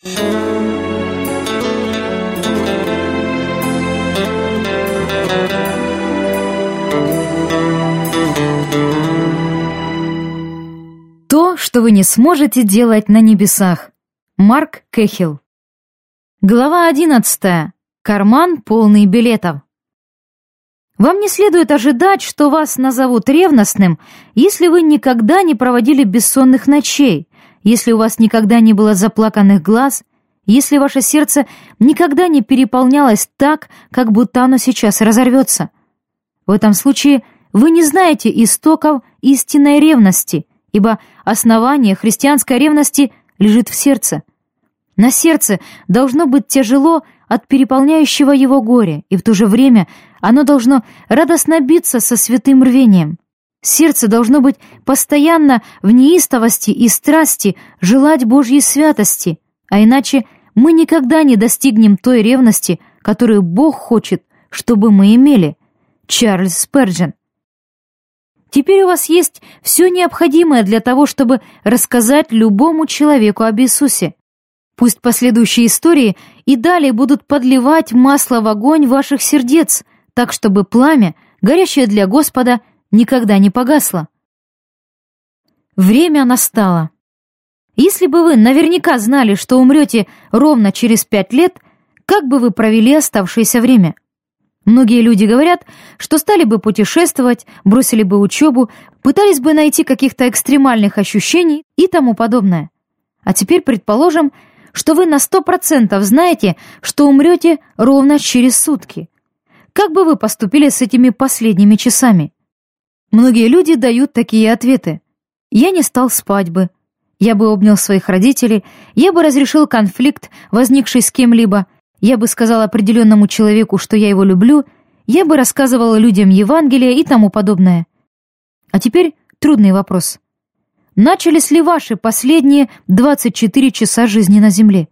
То, что вы не сможете делать на небесах. Марк Кэхилл. Глава одиннадцатая. Карман полный билетов. Вам не следует ожидать, что вас назовут ревностным, если вы никогда не проводили бессонных ночей, если у вас никогда не было заплаканных глаз, если ваше сердце никогда не переполнялось так, как будто оно сейчас разорвется. В этом случае вы не знаете истоков истинной ревности, ибо основание христианской ревности лежит в сердце. На сердце должно быть тяжело от переполняющего его горя, и в то же время оно должно радостно биться со святым рвением. Сердце должно быть постоянно в неистовости и страсти желать Божьей святости, а иначе мы никогда не достигнем той ревности, которую Бог хочет, чтобы мы имели. Чарльз Спurgeon. Теперь у вас есть все необходимое для того, чтобы рассказать любому человеку об Иисусе. Пусть последующие истории и далее будут подливать масло в огонь ваших сердец, так чтобы пламя, горящее для Господа, никогда не погасло. Время настало. Если бы вы наверняка знали, что умрете ровно через пять лет, как бы вы провели оставшееся время? Многие люди говорят, что стали бы путешествовать, бросили бы учебу, пытались бы найти каких-то экстремальных ощущений и тому подобное. А теперь предположим, что вы на сто процентов знаете, что умрете ровно через сутки. Как бы вы поступили с этими последними часами? Многие люди дают такие ответы. Я не стал спать бы. Я бы обнял своих родителей, я бы разрешил конфликт, возникший с кем-либо, я бы сказал определенному человеку, что я его люблю, я бы рассказывал людям Евангелие и тому подобное. А теперь трудный вопрос. Начались ли ваши последние 24 часа жизни на Земле?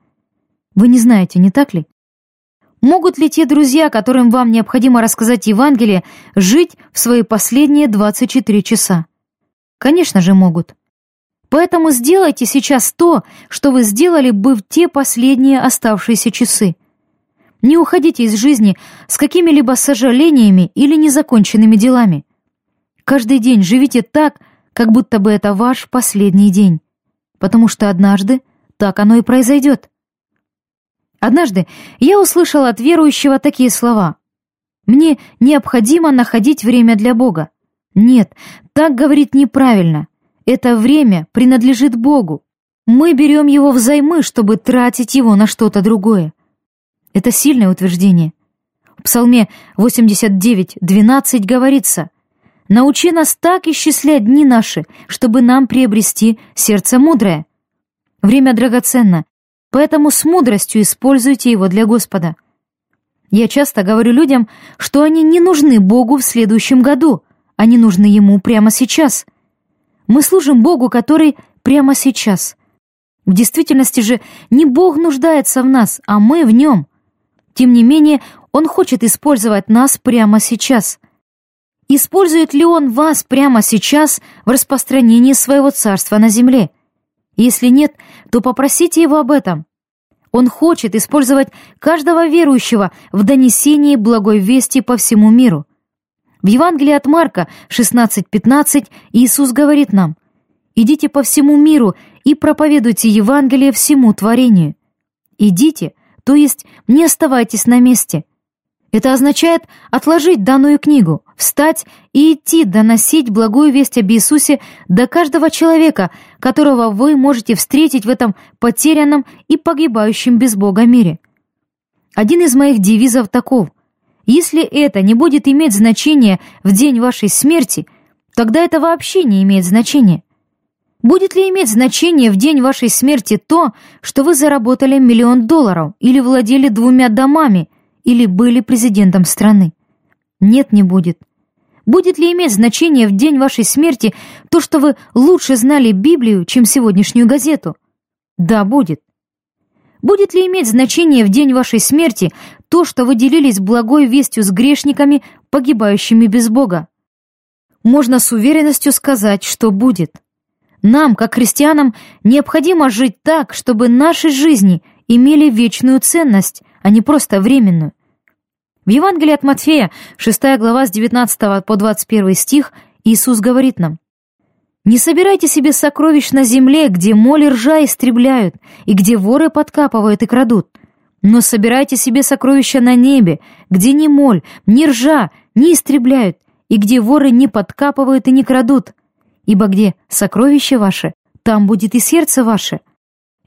Вы не знаете, не так ли? Могут ли те друзья, которым вам необходимо рассказать Евангелие, жить в свои последние 24 часа? Конечно же, могут. Поэтому сделайте сейчас то, что вы сделали бы в те последние оставшиеся часы. Не уходите из жизни с какими-либо сожалениями или незаконченными делами. Каждый день живите так, как будто бы это ваш последний день, потому что однажды так оно и произойдет. Однажды я услышал от верующего такие слова. «Мне необходимо находить время для Бога». Нет, так говорить неправильно. Это время принадлежит Богу. Мы берем его взаймы, чтобы тратить его на что-то другое. Это сильное утверждение. В Псалме 89.12 говорится Научи нас так исчислять дни наши, чтобы нам приобрести сердце мудрое. Время драгоценно, поэтому с мудростью используйте его для Господа. Я часто говорю людям, что они не нужны Богу в следующем году, они нужны Ему прямо сейчас. Мы служим Богу, который прямо сейчас. В действительности же не Бог нуждается в нас, а мы в Нем. Тем не менее, Он хочет использовать нас прямо сейчас. Использует ли он вас прямо сейчас в распространении своего царства на земле? Если нет, то попросите его об этом. Он хочет использовать каждого верующего в донесении благой вести по всему миру. В Евангелии от Марка 16.15 Иисус говорит нам, «Идите по всему миру и проповедуйте Евангелие всему творению». Идите, то есть не оставайтесь на месте – это означает отложить данную книгу, встать и идти доносить благую весть об Иисусе до каждого человека, которого вы можете встретить в этом потерянном и погибающем без Бога мире. Один из моих девизов таков. Если это не будет иметь значения в день вашей смерти, тогда это вообще не имеет значения. Будет ли иметь значение в день вашей смерти то, что вы заработали миллион долларов или владели двумя домами – или были президентом страны. Нет, не будет. Будет ли иметь значение в день вашей смерти то, что вы лучше знали Библию, чем сегодняшнюю газету? Да, будет. Будет ли иметь значение в день вашей смерти то, что вы делились благой вестью с грешниками, погибающими без Бога? Можно с уверенностью сказать, что будет. Нам, как христианам, необходимо жить так, чтобы наши жизни имели вечную ценность, а не просто временную. В Евангелии от Матфея, 6 глава с 19 по 21 стих, Иисус говорит нам, «Не собирайте себе сокровищ на земле, где моль и ржа истребляют, и где воры подкапывают и крадут, но собирайте себе сокровища на небе, где ни моль, ни ржа не истребляют, и где воры не подкапывают и не крадут. Ибо где сокровище ваше, там будет и сердце ваше.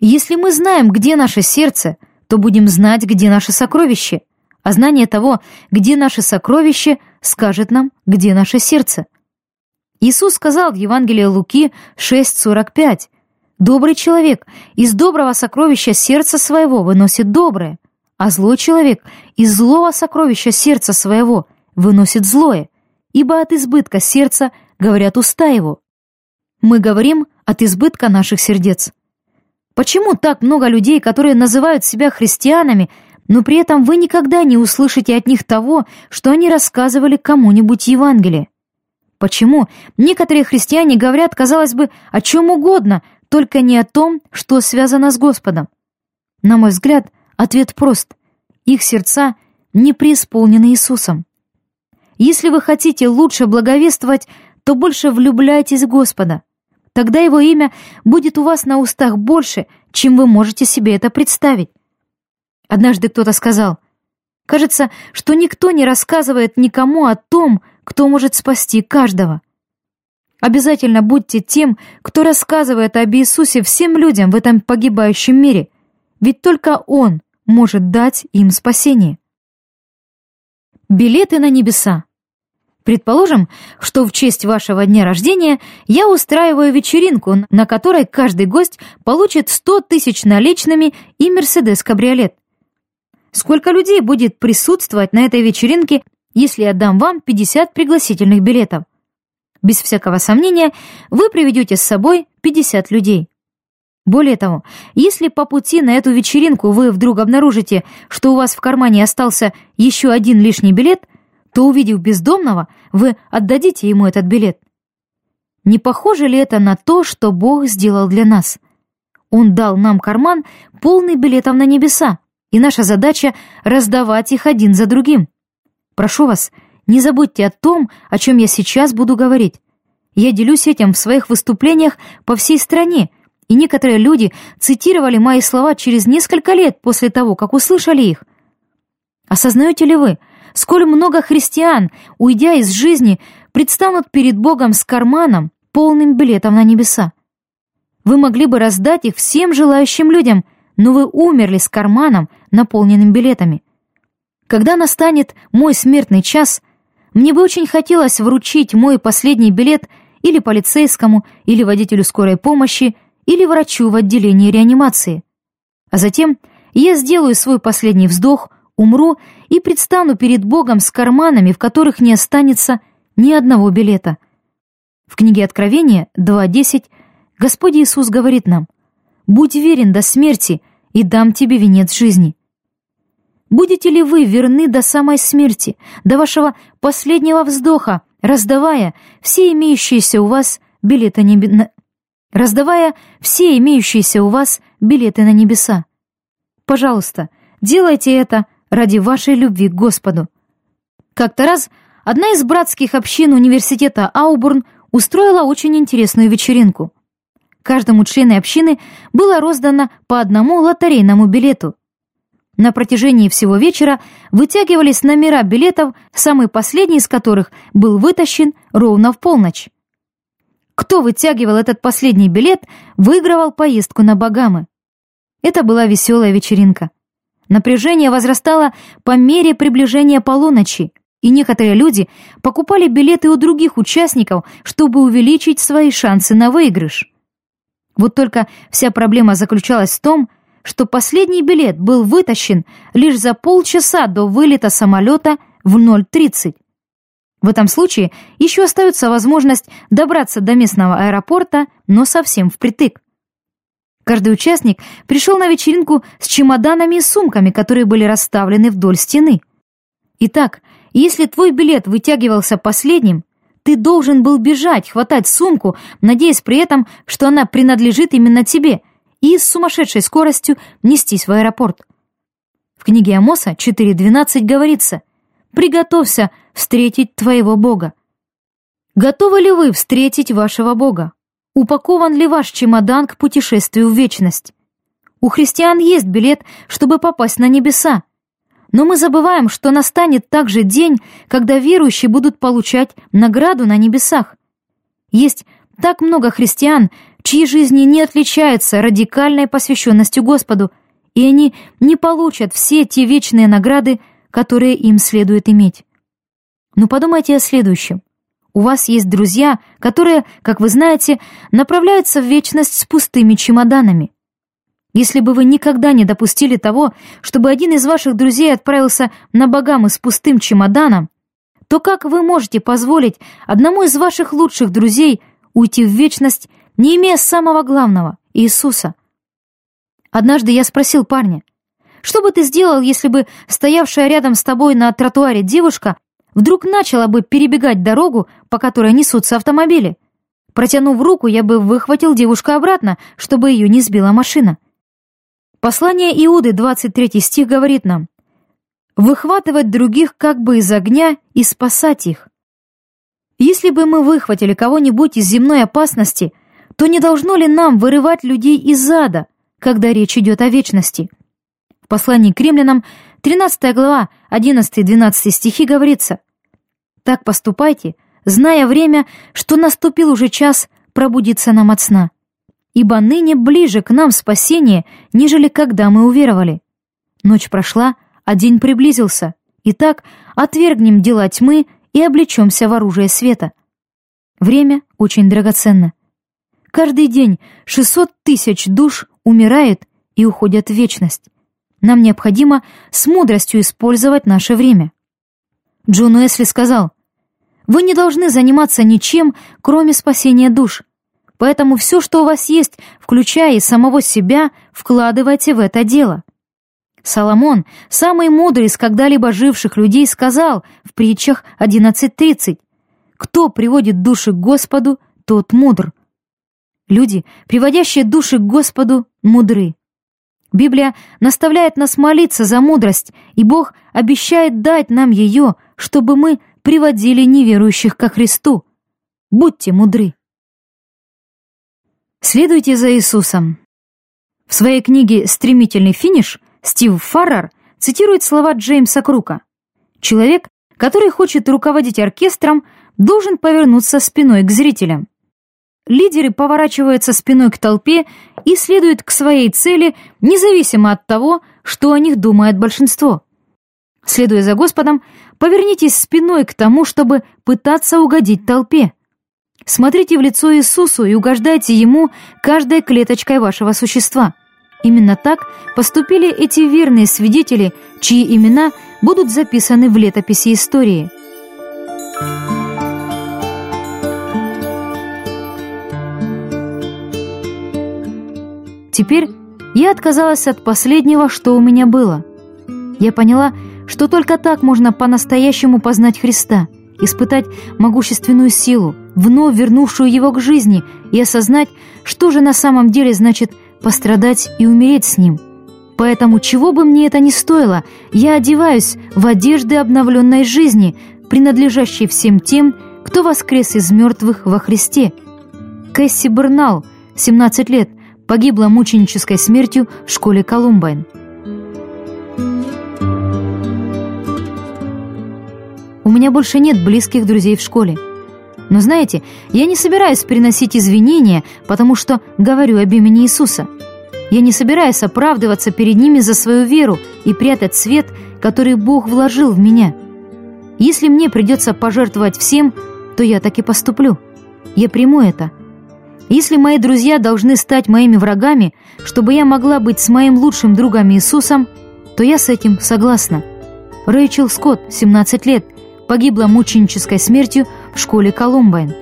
Если мы знаем, где наше сердце, то будем знать, где наше сокровище. А знание того, где наше сокровище, скажет нам, где наше сердце. Иисус сказал в Евангелии Луки 6:45: Добрый человек из доброго сокровища сердца своего выносит доброе, а злой человек из злого сокровища сердца своего выносит злое, ибо от избытка сердца говорят уста его. Мы говорим от избытка наших сердец. Почему так много людей, которые называют себя христианами, но при этом вы никогда не услышите от них того, что они рассказывали кому-нибудь Евангелие? Почему некоторые христиане говорят, казалось бы, о чем угодно, только не о том, что связано с Господом. На мой взгляд, ответ прост. Их сердца не преисполнены Иисусом. Если вы хотите лучше благовествовать, то больше влюбляйтесь в Господа. Тогда Его имя будет у вас на устах больше, чем вы можете себе это представить. Однажды кто-то сказал, «Кажется, что никто не рассказывает никому о том, кто может спасти каждого». Обязательно будьте тем, кто рассказывает об Иисусе всем людям в этом погибающем мире, ведь только Он может дать им спасение. Билеты на небеса. Предположим, что в честь вашего дня рождения я устраиваю вечеринку, на которой каждый гость получит 100 тысяч наличными и Мерседес-кабриолет. Сколько людей будет присутствовать на этой вечеринке, если я дам вам 50 пригласительных билетов? Без всякого сомнения, вы приведете с собой 50 людей. Более того, если по пути на эту вечеринку вы вдруг обнаружите, что у вас в кармане остался еще один лишний билет, то, увидев бездомного, вы отдадите ему этот билет. Не похоже ли это на то, что Бог сделал для нас? Он дал нам карман, полный билетов на небеса, и наша задача — раздавать их один за другим. Прошу вас, не забудьте о том, о чем я сейчас буду говорить. Я делюсь этим в своих выступлениях по всей стране, и некоторые люди цитировали мои слова через несколько лет после того, как услышали их. Осознаете ли вы, сколь много христиан, уйдя из жизни, предстанут перед Богом с карманом, полным билетом на небеса? Вы могли бы раздать их всем желающим людям, но вы умерли с карманом, наполненным билетами. Когда настанет мой смертный час — мне бы очень хотелось вручить мой последний билет или полицейскому, или водителю скорой помощи, или врачу в отделении реанимации. А затем я сделаю свой последний вздох, умру и предстану перед Богом с карманами, в которых не останется ни одного билета. В книге Откровения 2.10 Господь Иисус говорит нам «Будь верен до смерти, и дам тебе венец жизни». Будете ли вы верны до самой смерти, до вашего последнего вздоха, раздавая все имеющиеся у вас билеты на... раздавая все имеющиеся у вас билеты на небеса? Пожалуйста, делайте это ради вашей любви к Господу. Как-то раз одна из братских общин университета Аубурн устроила очень интересную вечеринку. Каждому члену общины было роздано по одному лотерейному билету. На протяжении всего вечера вытягивались номера билетов, самый последний из которых был вытащен ровно в полночь. Кто вытягивал этот последний билет, выигрывал поездку на Багамы. Это была веселая вечеринка. Напряжение возрастало по мере приближения полуночи, и некоторые люди покупали билеты у других участников, чтобы увеличить свои шансы на выигрыш. Вот только вся проблема заключалась в том, что последний билет был вытащен лишь за полчаса до вылета самолета в 0.30. В этом случае еще остается возможность добраться до местного аэропорта, но совсем впритык. Каждый участник пришел на вечеринку с чемоданами и сумками, которые были расставлены вдоль стены. Итак, если твой билет вытягивался последним, ты должен был бежать, хватать сумку, надеясь при этом, что она принадлежит именно тебе – и с сумасшедшей скоростью нестись в аэропорт. В книге Амоса 4.12 говорится «Приготовься встретить твоего Бога». Готовы ли вы встретить вашего Бога? Упакован ли ваш чемодан к путешествию в вечность? У христиан есть билет, чтобы попасть на небеса. Но мы забываем, что настанет также день, когда верующие будут получать награду на небесах. Есть так много христиан, чьи жизни не отличаются радикальной посвященностью Господу, и они не получат все те вечные награды, которые им следует иметь. Но подумайте о следующем. У вас есть друзья, которые, как вы знаете, направляются в вечность с пустыми чемоданами. Если бы вы никогда не допустили того, чтобы один из ваших друзей отправился на Багамы с пустым чемоданом, то как вы можете позволить одному из ваших лучших друзей уйти в вечность, не имея самого главного — Иисуса? Однажды я спросил парня, что бы ты сделал, если бы стоявшая рядом с тобой на тротуаре девушка вдруг начала бы перебегать дорогу, по которой несутся автомобили? Протянув руку, я бы выхватил девушку обратно, чтобы ее не сбила машина. Послание Иуды, 23 стих, говорит нам «Выхватывать других как бы из огня и спасать их». Если бы мы выхватили кого-нибудь из земной опасности, то не должно ли нам вырывать людей из ада, когда речь идет о вечности? В послании к римлянам, 13 глава, 11-12 стихи говорится «Так поступайте, зная время, что наступил уже час пробудиться нам от сна» ибо ныне ближе к нам спасение, нежели когда мы уверовали. Ночь прошла, а день приблизился. Итак, отвергнем дела тьмы и облечемся в оружие света. Время очень драгоценно. Каждый день 600 тысяч душ умирает и уходят в вечность. Нам необходимо с мудростью использовать наше время. Джон Уэсли сказал, «Вы не должны заниматься ничем, кроме спасения душ. Поэтому все, что у вас есть, включая и самого себя, вкладывайте в это дело. Соломон, самый мудрый из когда-либо живших людей, сказал в притчах 11.30, «Кто приводит души к Господу, тот мудр». Люди, приводящие души к Господу, мудры. Библия наставляет нас молиться за мудрость, и Бог обещает дать нам ее, чтобы мы приводили неверующих ко Христу. Будьте мудры. Следуйте за Иисусом. В своей книге «Стремительный финиш» Стив Фаррар цитирует слова Джеймса Крука. «Человек, который хочет руководить оркестром, должен повернуться спиной к зрителям. Лидеры поворачиваются спиной к толпе и следуют к своей цели, независимо от того, что о них думает большинство. Следуя за Господом, повернитесь спиной к тому, чтобы пытаться угодить толпе. Смотрите в лицо Иисусу и угождайте Ему каждой клеточкой вашего существа. Именно так поступили эти верные свидетели, чьи имена будут записаны в летописи истории. Теперь я отказалась от последнего, что у меня было. Я поняла, что только так можно по-настоящему познать Христа, испытать могущественную силу, вновь вернувшую его к жизни, и осознать, что же на самом деле значит пострадать и умереть с ним. Поэтому, чего бы мне это ни стоило, я одеваюсь в одежды обновленной жизни, принадлежащей всем тем, кто воскрес из мертвых во Христе. Кэсси Бернал, 17 лет, погибла мученической смертью в школе Колумбайн. У меня больше нет близких друзей в школе. Но знаете, я не собираюсь приносить извинения, потому что говорю об имени Иисуса. Я не собираюсь оправдываться перед ними за свою веру и прятать свет, который Бог вложил в меня. Если мне придется пожертвовать всем, то я так и поступлю. Я приму это. Если мои друзья должны стать моими врагами, чтобы я могла быть с моим лучшим другом Иисусом, то я с этим согласна. Рэйчел Скотт, 17 лет, погибла мученической смертью в школе Колумбайн.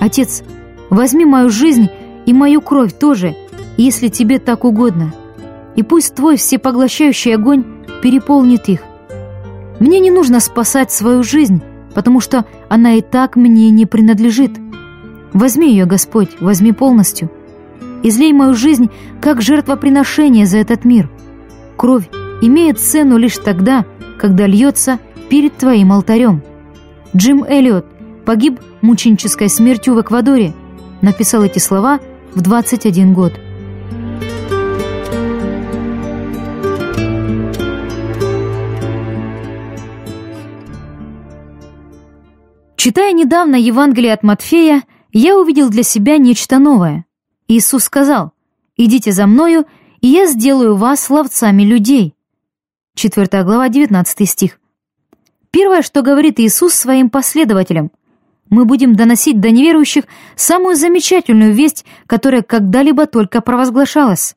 Отец, возьми мою жизнь и мою кровь тоже, если тебе так угодно, и пусть твой всепоглощающий огонь переполнит их. Мне не нужно спасать свою жизнь, потому что она и так мне не принадлежит. Возьми ее, Господь, возьми полностью. Излей мою жизнь как жертвоприношение за этот мир. Кровь имеет цену лишь тогда, когда льется перед Твоим алтарем. Джим Эллиот погиб мученической смертью в Эквадоре. Написал эти слова в 21 год. Читая недавно Евангелие от Матфея, я увидел для себя нечто новое. Иисус сказал, «Идите за мною, и я сделаю вас ловцами людей». 4 глава, 19 стих. Первое, что говорит Иисус своим последователям, мы будем доносить до неверующих самую замечательную весть, которая когда-либо только провозглашалась.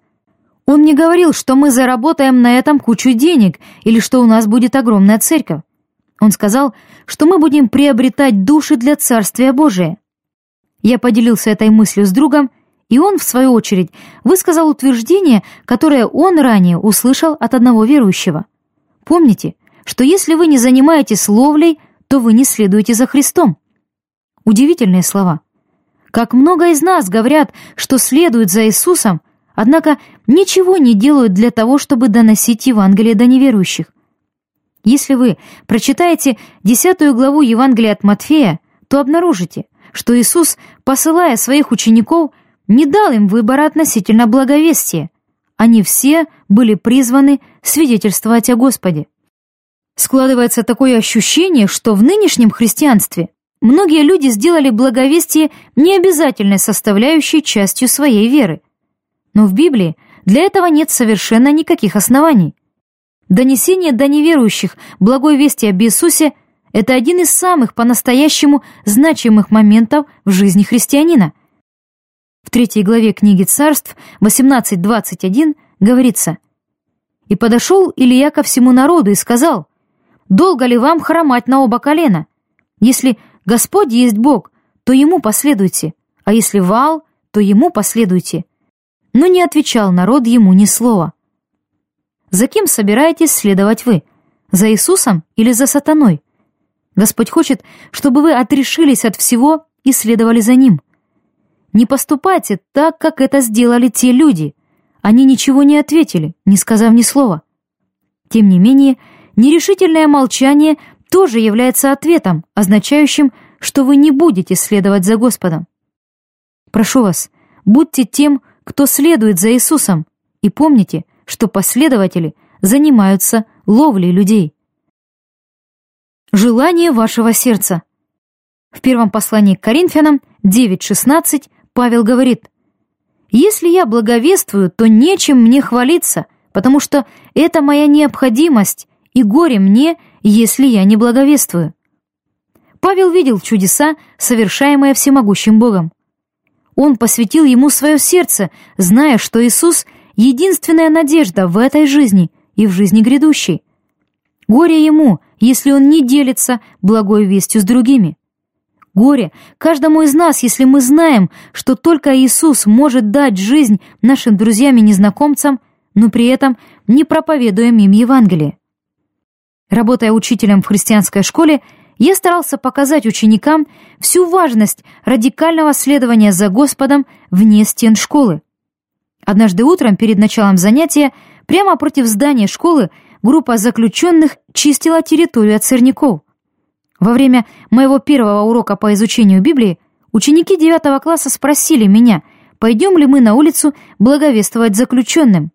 Он не говорил, что мы заработаем на этом кучу денег или что у нас будет огромная церковь. Он сказал, что мы будем приобретать души для Царствия Божия. Я поделился этой мыслью с другом, и он, в свою очередь, высказал утверждение, которое он ранее услышал от одного верующего. Помните, что если вы не занимаетесь ловлей, то вы не следуете за Христом. Удивительные слова. Как много из нас говорят, что следуют за Иисусом, однако ничего не делают для того, чтобы доносить Евангелие до неверующих. Если вы прочитаете десятую главу Евангелия от Матфея, то обнаружите, что Иисус, посылая своих учеников, не дал им выбора относительно благовестия. Они все были призваны свидетельствовать о Господе. Складывается такое ощущение, что в нынешнем христианстве многие люди сделали благовестие необязательной составляющей частью своей веры. Но в Библии для этого нет совершенно никаких оснований. Донесение до неверующих благой вести об Иисусе – это один из самых по-настоящему значимых моментов в жизни христианина. В третьей главе книги Царств 18.21 говорится «И подошел Илья ко всему народу и сказал, «Долго ли вам хромать на оба колена? Если Господь есть Бог, то Ему последуйте, а если Вал, то Ему последуйте». Но не отвечал народ Ему ни слова. За кем собираетесь следовать вы? За Иисусом или за сатаной? Господь хочет, чтобы вы отрешились от всего и следовали за Ним. Не поступайте так, как это сделали те люди. Они ничего не ответили, не сказав ни слова. Тем не менее, нерешительное молчание тоже является ответом, означающим, что вы не будете следовать за Господом. Прошу вас, будьте тем, кто следует за Иисусом, и помните, что последователи занимаются ловлей людей. Желание вашего сердца. В первом послании к Коринфянам 9.16 Павел говорит, «Если я благовествую, то нечем мне хвалиться, потому что это моя необходимость, и горе мне, если я не благовествую». Павел видел чудеса, совершаемые всемогущим Богом. Он посвятил ему свое сердце, зная, что Иисус единственная надежда в этой жизни и в жизни грядущей. Горе ему, если он не делится благой вестью с другими. Горе каждому из нас, если мы знаем, что только Иисус может дать жизнь нашим друзьям и незнакомцам, но при этом не проповедуем им Евангелие. Работая учителем в христианской школе, я старался показать ученикам всю важность радикального следования за Господом вне стен школы. Однажды утром перед началом занятия прямо против здания школы группа заключенных чистила территорию от сорняков. Во время моего первого урока по изучению Библии ученики девятого класса спросили меня, пойдем ли мы на улицу благовествовать заключенным.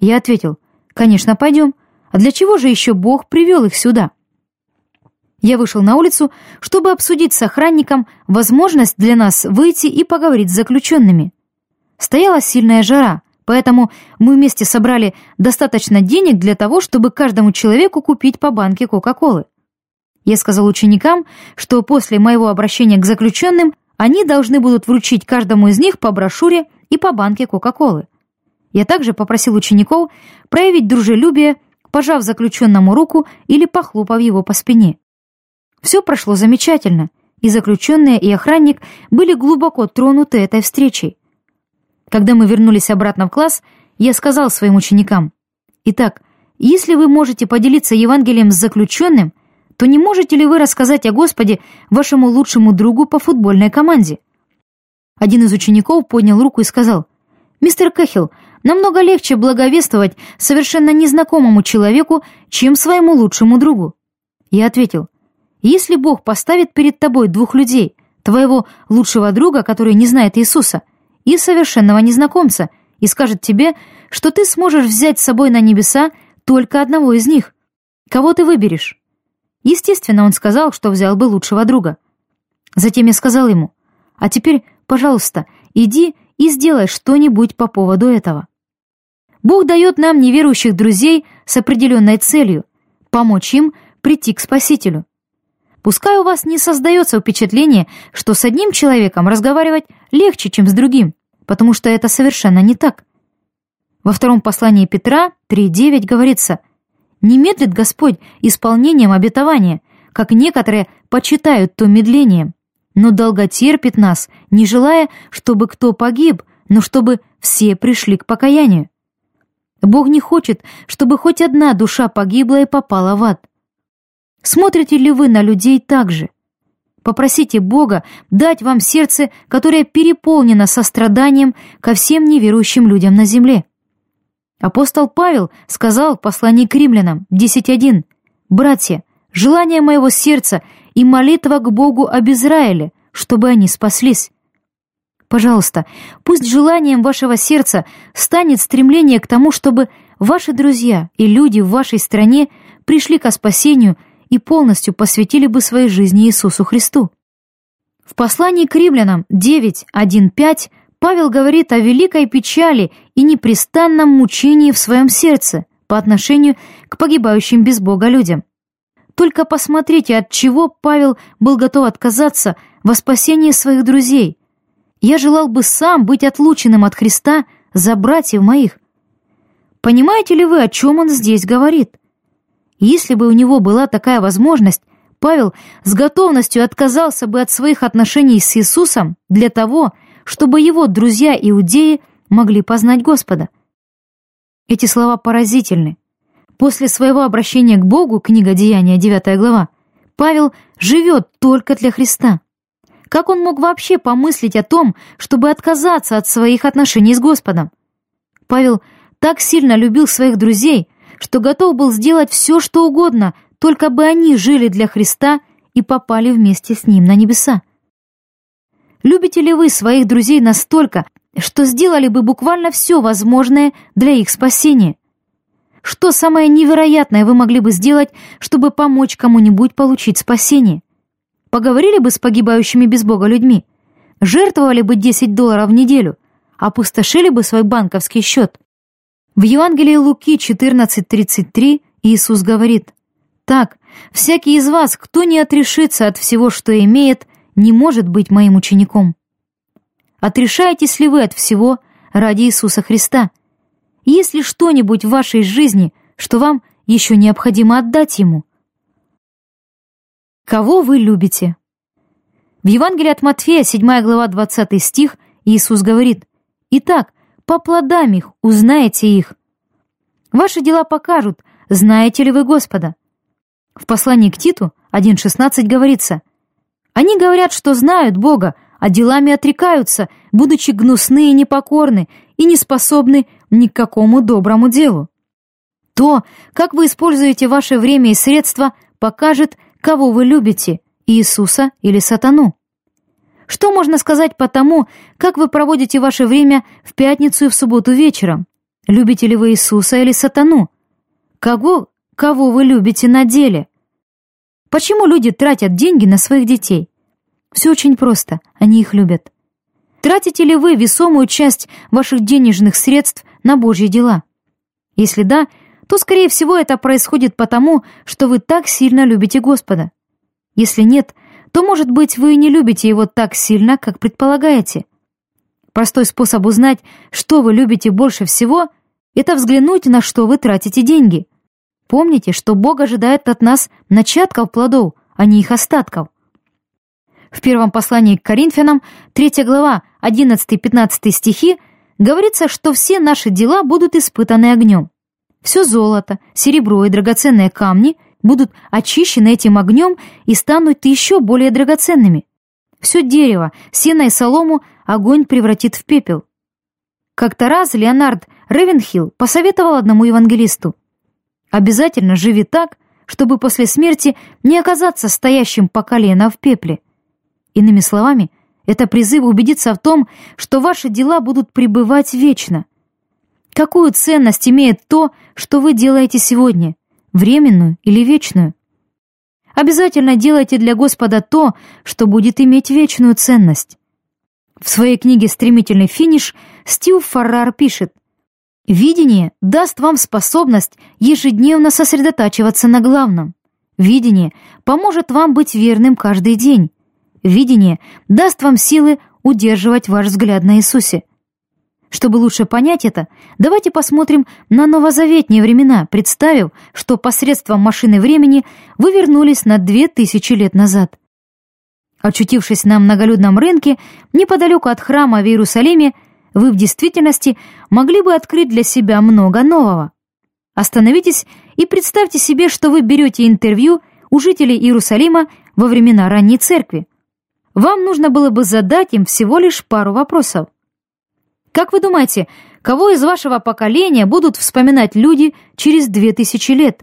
Я ответил, конечно, пойдем. А для чего же еще Бог привел их сюда? Я вышел на улицу, чтобы обсудить с охранником возможность для нас выйти и поговорить с заключенными. Стояла сильная жара, поэтому мы вместе собрали достаточно денег для того, чтобы каждому человеку купить по банке Кока-Колы. Я сказал ученикам, что после моего обращения к заключенным они должны будут вручить каждому из них по брошюре и по банке Кока-Колы. Я также попросил учеников проявить дружелюбие, пожав заключенному руку или похлопав его по спине. Все прошло замечательно, и заключенные, и охранник были глубоко тронуты этой встречей. Когда мы вернулись обратно в класс, я сказал своим ученикам, «Итак, если вы можете поделиться Евангелием с заключенным, то не можете ли вы рассказать о Господе вашему лучшему другу по футбольной команде?» Один из учеников поднял руку и сказал, «Мистер Кэхилл, намного легче благовествовать совершенно незнакомому человеку, чем своему лучшему другу». Я ответил, «Если Бог поставит перед тобой двух людей, твоего лучшего друга, который не знает Иисуса, и совершенного незнакомца, и скажет тебе, что ты сможешь взять с собой на небеса только одного из них, кого ты выберешь?» Естественно, он сказал, что взял бы лучшего друга. Затем я сказал ему, «А теперь, пожалуйста, иди и сделай что-нибудь по поводу этого». Бог дает нам неверующих друзей с определенной целью – помочь им прийти к Спасителю. Пускай у вас не создается впечатление, что с одним человеком разговаривать легче, чем с другим, потому что это совершенно не так. Во втором послании Петра 3.9 говорится – не медлит Господь исполнением обетования, как некоторые почитают то медлением, но долго терпит нас, не желая, чтобы кто погиб, но чтобы все пришли к покаянию. Бог не хочет, чтобы хоть одна душа погибла и попала в ад. Смотрите ли вы на людей так же? Попросите Бога дать вам сердце, которое переполнено состраданием ко всем неверующим людям на земле. Апостол Павел сказал в послании к римлянам 10.1 «Братья, желание моего сердца и молитва к Богу об Израиле, чтобы они спаслись». Пожалуйста, пусть желанием вашего сердца станет стремление к тому, чтобы ваши друзья и люди в вашей стране пришли к спасению и полностью посвятили бы своей жизни Иисусу Христу. В послании к римлянам 9.1.5 Павел говорит о великой печали и непрестанном мучении в своем сердце по отношению к погибающим без Бога людям. Только посмотрите, от чего Павел был готов отказаться во спасении своих друзей. Я желал бы сам быть отлученным от Христа за братьев моих. Понимаете ли вы, о чем он здесь говорит? Если бы у него была такая возможность, Павел с готовностью отказался бы от своих отношений с Иисусом для того, чтобы его друзья-иудеи могли познать Господа. Эти слова поразительны. После своего обращения к Богу, книга Деяния, 9 глава, Павел живет только для Христа. Как он мог вообще помыслить о том, чтобы отказаться от своих отношений с Господом? Павел так сильно любил своих друзей, что готов был сделать все, что угодно, только бы они жили для Христа и попали вместе с Ним на небеса. Любите ли вы своих друзей настолько, что сделали бы буквально все возможное для их спасения? Что самое невероятное вы могли бы сделать, чтобы помочь кому-нибудь получить спасение? Поговорили бы с погибающими без Бога людьми? Жертвовали бы 10 долларов в неделю? Опустошили бы свой банковский счет? В Евангелии Луки 14.33 Иисус говорит, «Так, всякий из вас, кто не отрешится от всего, что имеет, не может быть моим учеником. Отрешаетесь ли вы от всего ради Иисуса Христа? Есть ли что-нибудь в вашей жизни, что вам еще необходимо отдать Ему? Кого вы любите? В Евангелии от Матфея, 7 глава, 20 стих, Иисус говорит, «Итак, по плодам их узнаете их. Ваши дела покажут, знаете ли вы Господа». В послании к Титу 1.16 говорится, они говорят, что знают Бога, а делами отрекаются, будучи гнусны и непокорны, и не способны ни к какому доброму делу. То, как вы используете ваше время и средства, покажет, кого вы любите, Иисуса или сатану. Что можно сказать по тому, как вы проводите ваше время в пятницу и в субботу вечером? Любите ли вы Иисуса или сатану? Кого, кого вы любите на деле? Почему люди тратят деньги на своих детей? Все очень просто, они их любят. Тратите ли вы весомую часть ваших денежных средств на Божьи дела? Если да, то, скорее всего, это происходит потому, что вы так сильно любите Господа. Если нет, то, может быть, вы не любите Его так сильно, как предполагаете. Простой способ узнать, что вы любите больше всего, это взглянуть, на что вы тратите деньги. Помните, что Бог ожидает от нас начатков плодов, а не их остатков. В первом послании к Коринфянам, 3 глава, 11-15 стихи, говорится, что все наши дела будут испытаны огнем. Все золото, серебро и драгоценные камни будут очищены этим огнем и станут еще более драгоценными. Все дерево, сено и солому огонь превратит в пепел. Как-то раз Леонард Ревенхилл посоветовал одному евангелисту «Обязательно живи так, чтобы после смерти не оказаться стоящим по колено в пепле». Иными словами, это призыв убедиться в том, что ваши дела будут пребывать вечно. Какую ценность имеет то, что вы делаете сегодня, временную или вечную? Обязательно делайте для Господа то, что будет иметь вечную ценность. В своей книге «Стремительный финиш» Стив Фаррар пишет, «Видение даст вам способность ежедневно сосредотачиваться на главном. Видение поможет вам быть верным каждый день. Видение даст вам силы удерживать ваш взгляд на Иисусе. Чтобы лучше понять это, давайте посмотрим на новозаветние времена, представив, что посредством машины времени вы вернулись на две тысячи лет назад. Очутившись на многолюдном рынке, неподалеку от храма в Иерусалиме, вы в действительности могли бы открыть для себя много нового. Остановитесь и представьте себе, что вы берете интервью у жителей Иерусалима во времена ранней церкви. Вам нужно было бы задать им всего лишь пару вопросов. Как вы думаете, кого из вашего поколения будут вспоминать люди через две тысячи лет?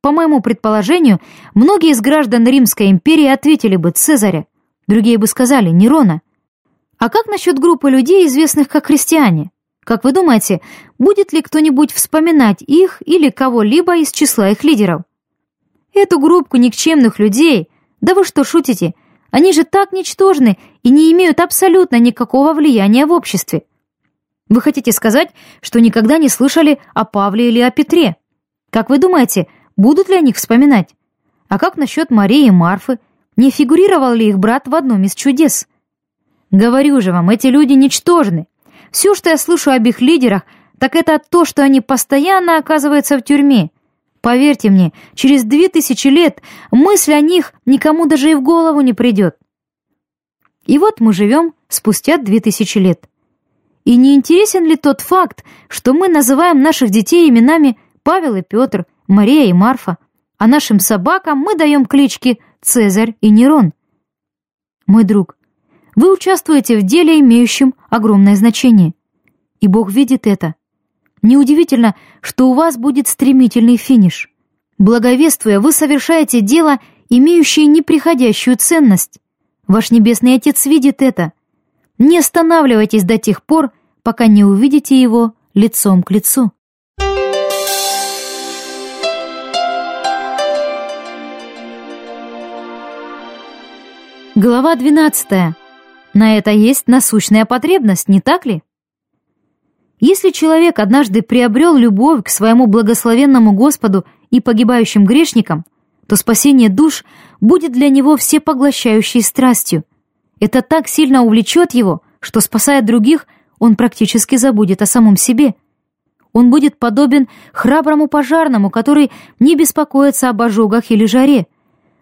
По моему предположению, многие из граждан Римской империи ответили бы Цезаря, другие бы сказали Нерона. А как насчет группы людей, известных как христиане? Как вы думаете, будет ли кто-нибудь вспоминать их или кого-либо из числа их лидеров? Эту группу никчемных людей, да вы что шутите, они же так ничтожны и не имеют абсолютно никакого влияния в обществе. Вы хотите сказать, что никогда не слышали о Павле или о Петре? Как вы думаете, будут ли о них вспоминать? А как насчет Марии и Марфы? Не фигурировал ли их брат в одном из чудес? Говорю же вам, эти люди ничтожны. Все, что я слышу об их лидерах, так это то, что они постоянно оказываются в тюрьме. Поверьте мне, через две тысячи лет мысль о них никому даже и в голову не придет. И вот мы живем спустя две тысячи лет. И не интересен ли тот факт, что мы называем наших детей именами Павел и Петр, Мария и Марфа, а нашим собакам мы даем клички Цезарь и Нерон? Мой друг, вы участвуете в деле, имеющем огромное значение. И Бог видит это. Неудивительно, что у вас будет стремительный финиш. Благовествуя, вы совершаете дело, имеющее неприходящую ценность. Ваш Небесный Отец видит это. Не останавливайтесь до тех пор, пока не увидите его лицом к лицу. Глава 12. На это есть насущная потребность, не так ли? Если человек однажды приобрел любовь к своему благословенному Господу и погибающим грешникам, то спасение душ будет для него всепоглощающей страстью. Это так сильно увлечет его, что, спасая других, он практически забудет о самом себе. Он будет подобен храброму пожарному, который не беспокоится об ожогах или жаре,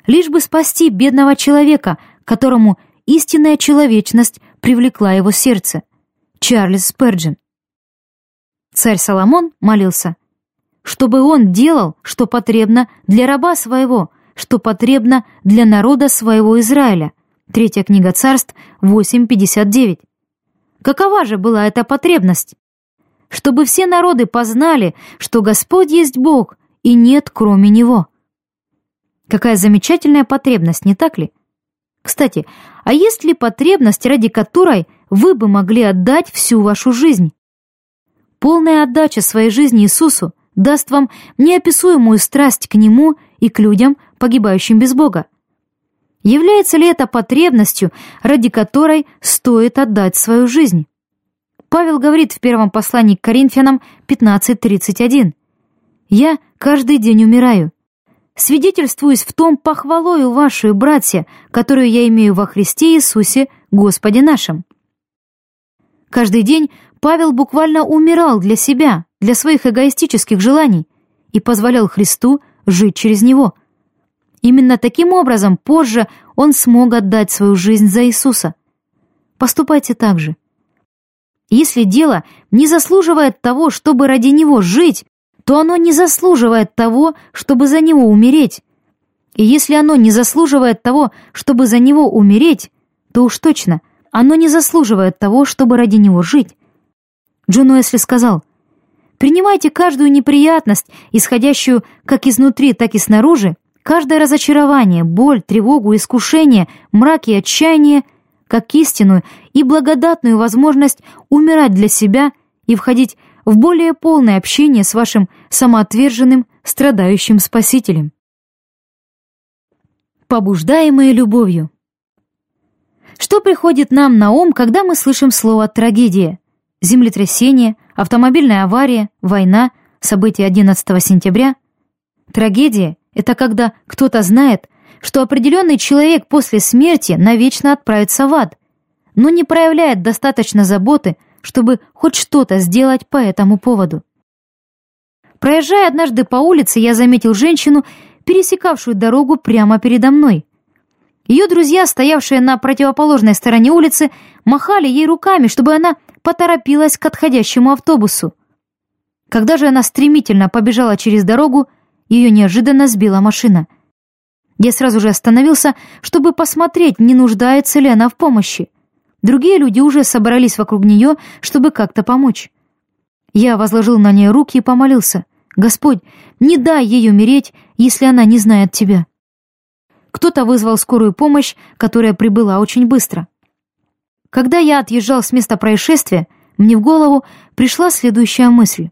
лишь бы спасти бедного человека, которому истинная человечность привлекла его сердце. Чарльз Спurgeon. Царь Соломон молился, чтобы он делал, что потребно для раба своего, что потребно для народа своего Израиля. Третья книга царств 8.59. Какова же была эта потребность? Чтобы все народы познали, что Господь есть Бог, и нет кроме Него. Какая замечательная потребность, не так ли? Кстати, а есть ли потребность, ради которой вы бы могли отдать всю вашу жизнь? Полная отдача своей жизни Иисусу даст вам неописуемую страсть к Нему и к людям, погибающим без Бога. Является ли это потребностью, ради которой стоит отдать свою жизнь? Павел говорит в первом послании к Коринфянам 15.31. «Я каждый день умираю. Свидетельствуюсь в том похвалою вашу, братья, которую я имею во Христе Иисусе, Господе нашим». Каждый день Павел буквально умирал для себя, для своих эгоистических желаний и позволял Христу жить через него. Именно таким образом позже он смог отдать свою жизнь за Иисуса. Поступайте так же. Если дело не заслуживает того, чтобы ради него жить, то оно не заслуживает того, чтобы за него умереть. И если оно не заслуживает того, чтобы за него умереть, то уж точно оно не заслуживает того, чтобы ради него жить. Джон Уэсли сказал, «Принимайте каждую неприятность, исходящую как изнутри, так и снаружи, каждое разочарование, боль, тревогу, искушение, мрак и отчаяние, как истинную и благодатную возможность умирать для себя и входить в более полное общение с вашим самоотверженным, страдающим Спасителем. Побуждаемые любовью. Что приходит нам на ум, когда мы слышим слово «трагедия»? Землетрясение, автомобильная авария, война, события 11 сентября. Трагедия — это когда кто-то знает, что определенный человек после смерти навечно отправится в ад, но не проявляет достаточно заботы, чтобы хоть что-то сделать по этому поводу. Проезжая однажды по улице, я заметил женщину, пересекавшую дорогу прямо передо мной. Ее друзья, стоявшие на противоположной стороне улицы, махали ей руками, чтобы она поторопилась к отходящему автобусу. Когда же она стремительно побежала через дорогу, ее неожиданно сбила машина. Я сразу же остановился, чтобы посмотреть, не нуждается ли она в помощи. Другие люди уже собрались вокруг нее, чтобы как-то помочь. Я возложил на нее руки и помолился. «Господь, не дай ей умереть, если она не знает Тебя». Кто-то вызвал скорую помощь, которая прибыла очень быстро. Когда я отъезжал с места происшествия, мне в голову пришла следующая мысль.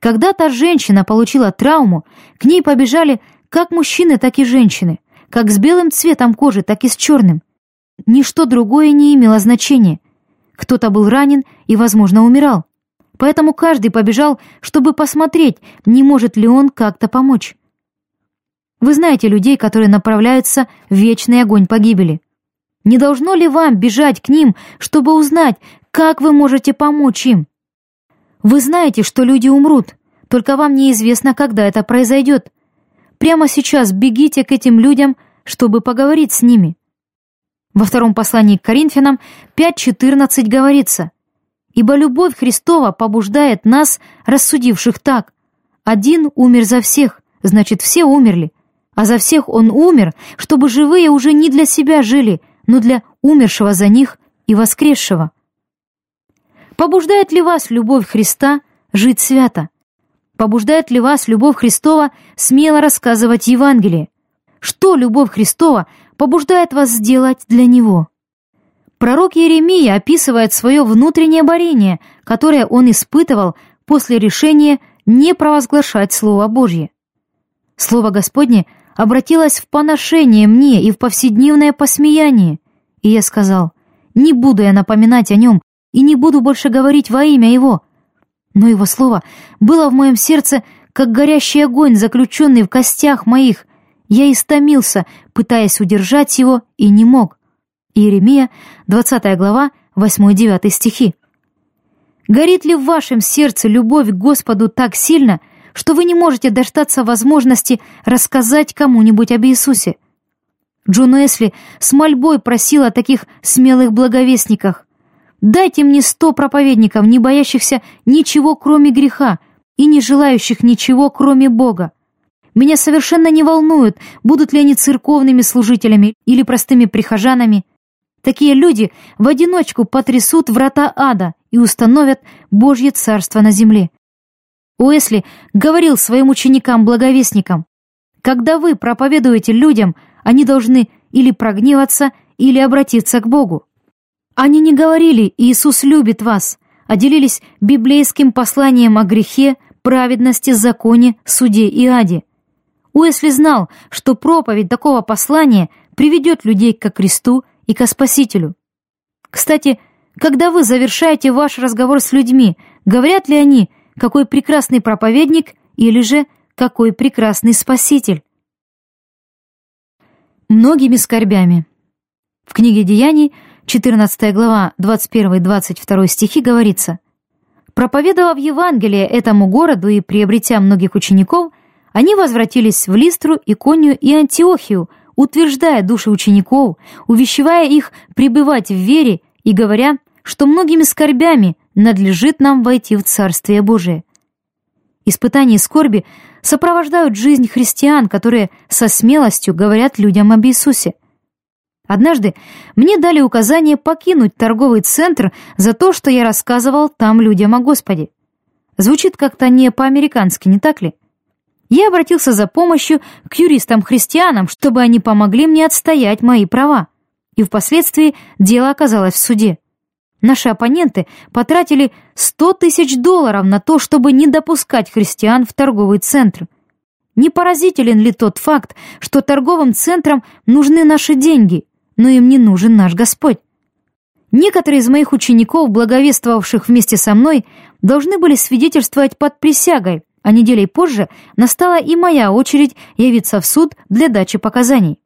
Когда та женщина получила травму, к ней побежали как мужчины, так и женщины, как с белым цветом кожи, так и с черным. Ничто другое не имело значения. Кто-то был ранен и, возможно, умирал. Поэтому каждый побежал, чтобы посмотреть, не может ли он как-то помочь. Вы знаете людей, которые направляются в вечный огонь погибели. Не должно ли вам бежать к ним, чтобы узнать, как вы можете помочь им? Вы знаете, что люди умрут, только вам неизвестно, когда это произойдет. Прямо сейчас бегите к этим людям, чтобы поговорить с ними. Во втором послании к Коринфянам 5.14 говорится «Ибо любовь Христова побуждает нас, рассудивших так. Один умер за всех, значит, все умерли. А за всех Он умер, чтобы живые уже не для себя жили, но для умершего за них и воскресшего». Побуждает ли вас любовь Христа жить свято? Побуждает ли вас любовь Христова смело рассказывать Евангелие? Что любовь Христова побуждает вас сделать для Него. Пророк Еремия описывает свое внутреннее борение, которое он испытывал после решения не провозглашать Слово Божье. Слово Господне обратилось в поношение мне и в повседневное посмеяние, и я сказал, не буду я напоминать о нем и не буду больше говорить во имя его. Но его слово было в моем сердце, как горящий огонь, заключенный в костях моих, я истомился, пытаясь удержать его, и не мог. Иеремия, 20 глава, 8-9 стихи. Горит ли в вашем сердце любовь к Господу так сильно, что вы не можете дождаться возможности рассказать кому-нибудь об Иисусе? Джон Эсли с мольбой просил о таких смелых благовестниках. «Дайте мне сто проповедников, не боящихся ничего, кроме греха, и не желающих ничего, кроме Бога. Меня совершенно не волнует, будут ли они церковными служителями или простыми прихожанами. Такие люди в одиночку потрясут врата ада и установят Божье Царство на земле. Уэсли говорил своим ученикам-благовестникам, когда вы проповедуете людям, они должны или прогневаться, или обратиться к Богу. Они не говорили «Иисус любит вас», а делились библейским посланием о грехе, праведности, законе, суде и аде. Уэсли знал, что проповедь такого послания приведет людей к кресту и к Спасителю. Кстати, когда вы завершаете ваш разговор с людьми, говорят ли они, какой прекрасный проповедник или же какой прекрасный Спаситель? Многими скорбями. В книге Деяний, 14 глава, 21-22 стихи говорится, «Проповедовав Евангелие этому городу и приобретя многих учеников, они возвратились в Листру, Иконию и Антиохию, утверждая души учеников, увещевая их пребывать в вере и говоря, что многими скорбями надлежит нам войти в Царствие Божие. Испытания и скорби сопровождают жизнь христиан, которые со смелостью говорят людям об Иисусе. Однажды мне дали указание покинуть торговый центр за то, что я рассказывал там людям о Господе. Звучит как-то не по-американски, не так ли? Я обратился за помощью к юристам-христианам, чтобы они помогли мне отстоять мои права. И впоследствии дело оказалось в суде. Наши оппоненты потратили 100 тысяч долларов на то, чтобы не допускать христиан в торговый центр. Не поразителен ли тот факт, что торговым центрам нужны наши деньги, но им не нужен наш Господь? Некоторые из моих учеников, благовествовавших вместе со мной, должны были свидетельствовать под присягой, а неделей позже настала и моя очередь явиться в суд для дачи показаний.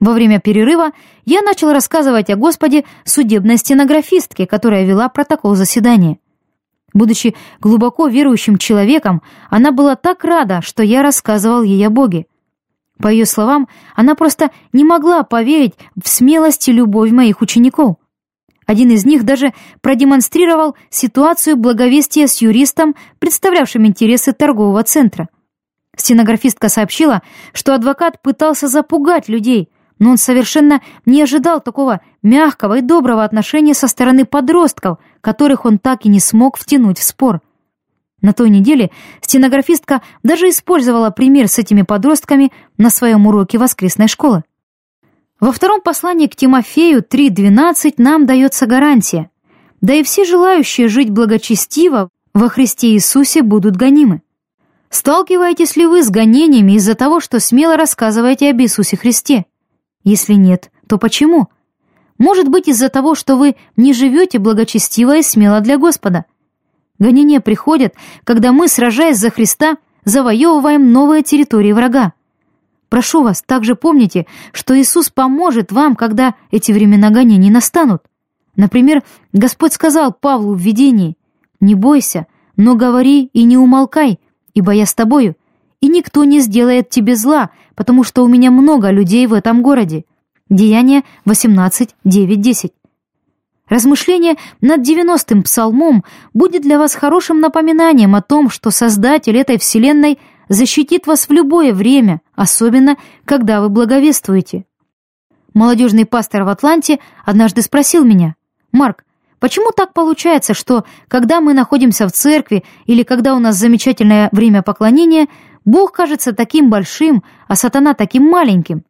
Во время перерыва я начал рассказывать о Господе судебной стенографистке, которая вела протокол заседания. Будучи глубоко верующим человеком, она была так рада, что я рассказывал ей о Боге. По ее словам, она просто не могла поверить в смелость и любовь моих учеников. Один из них даже продемонстрировал ситуацию благовестия с юристом, представлявшим интересы торгового центра. Стенографистка сообщила, что адвокат пытался запугать людей, но он совершенно не ожидал такого мягкого и доброго отношения со стороны подростков, которых он так и не смог втянуть в спор. На той неделе стенографистка даже использовала пример с этими подростками на своем уроке воскресной школы. Во втором послании к Тимофею 3.12 нам дается гарантия. Да и все желающие жить благочестиво во Христе Иисусе будут гонимы. Сталкиваетесь ли вы с гонениями из-за того, что смело рассказываете об Иисусе Христе? Если нет, то почему? Может быть, из-за того, что вы не живете благочестиво и смело для Господа. Гонения приходят, когда мы, сражаясь за Христа, завоевываем новые территории врага. Прошу вас, также помните, что Иисус поможет вам, когда эти времена гонений настанут. Например, Господь сказал Павлу в видении, «Не бойся, но говори и не умолкай, ибо я с тобою, и никто не сделает тебе зла, потому что у меня много людей в этом городе. Деяние 18, 9, 10. Размышление над 90-м псалмом будет для вас хорошим напоминанием о том, что Создатель этой вселенной защитит вас в любое время, особенно когда вы благовествуете. Молодежный пастор в Атланте однажды спросил меня, «Марк, почему так получается, что, когда мы находимся в церкви или когда у нас замечательное время поклонения, Бог кажется таким большим, а сатана таким маленьким.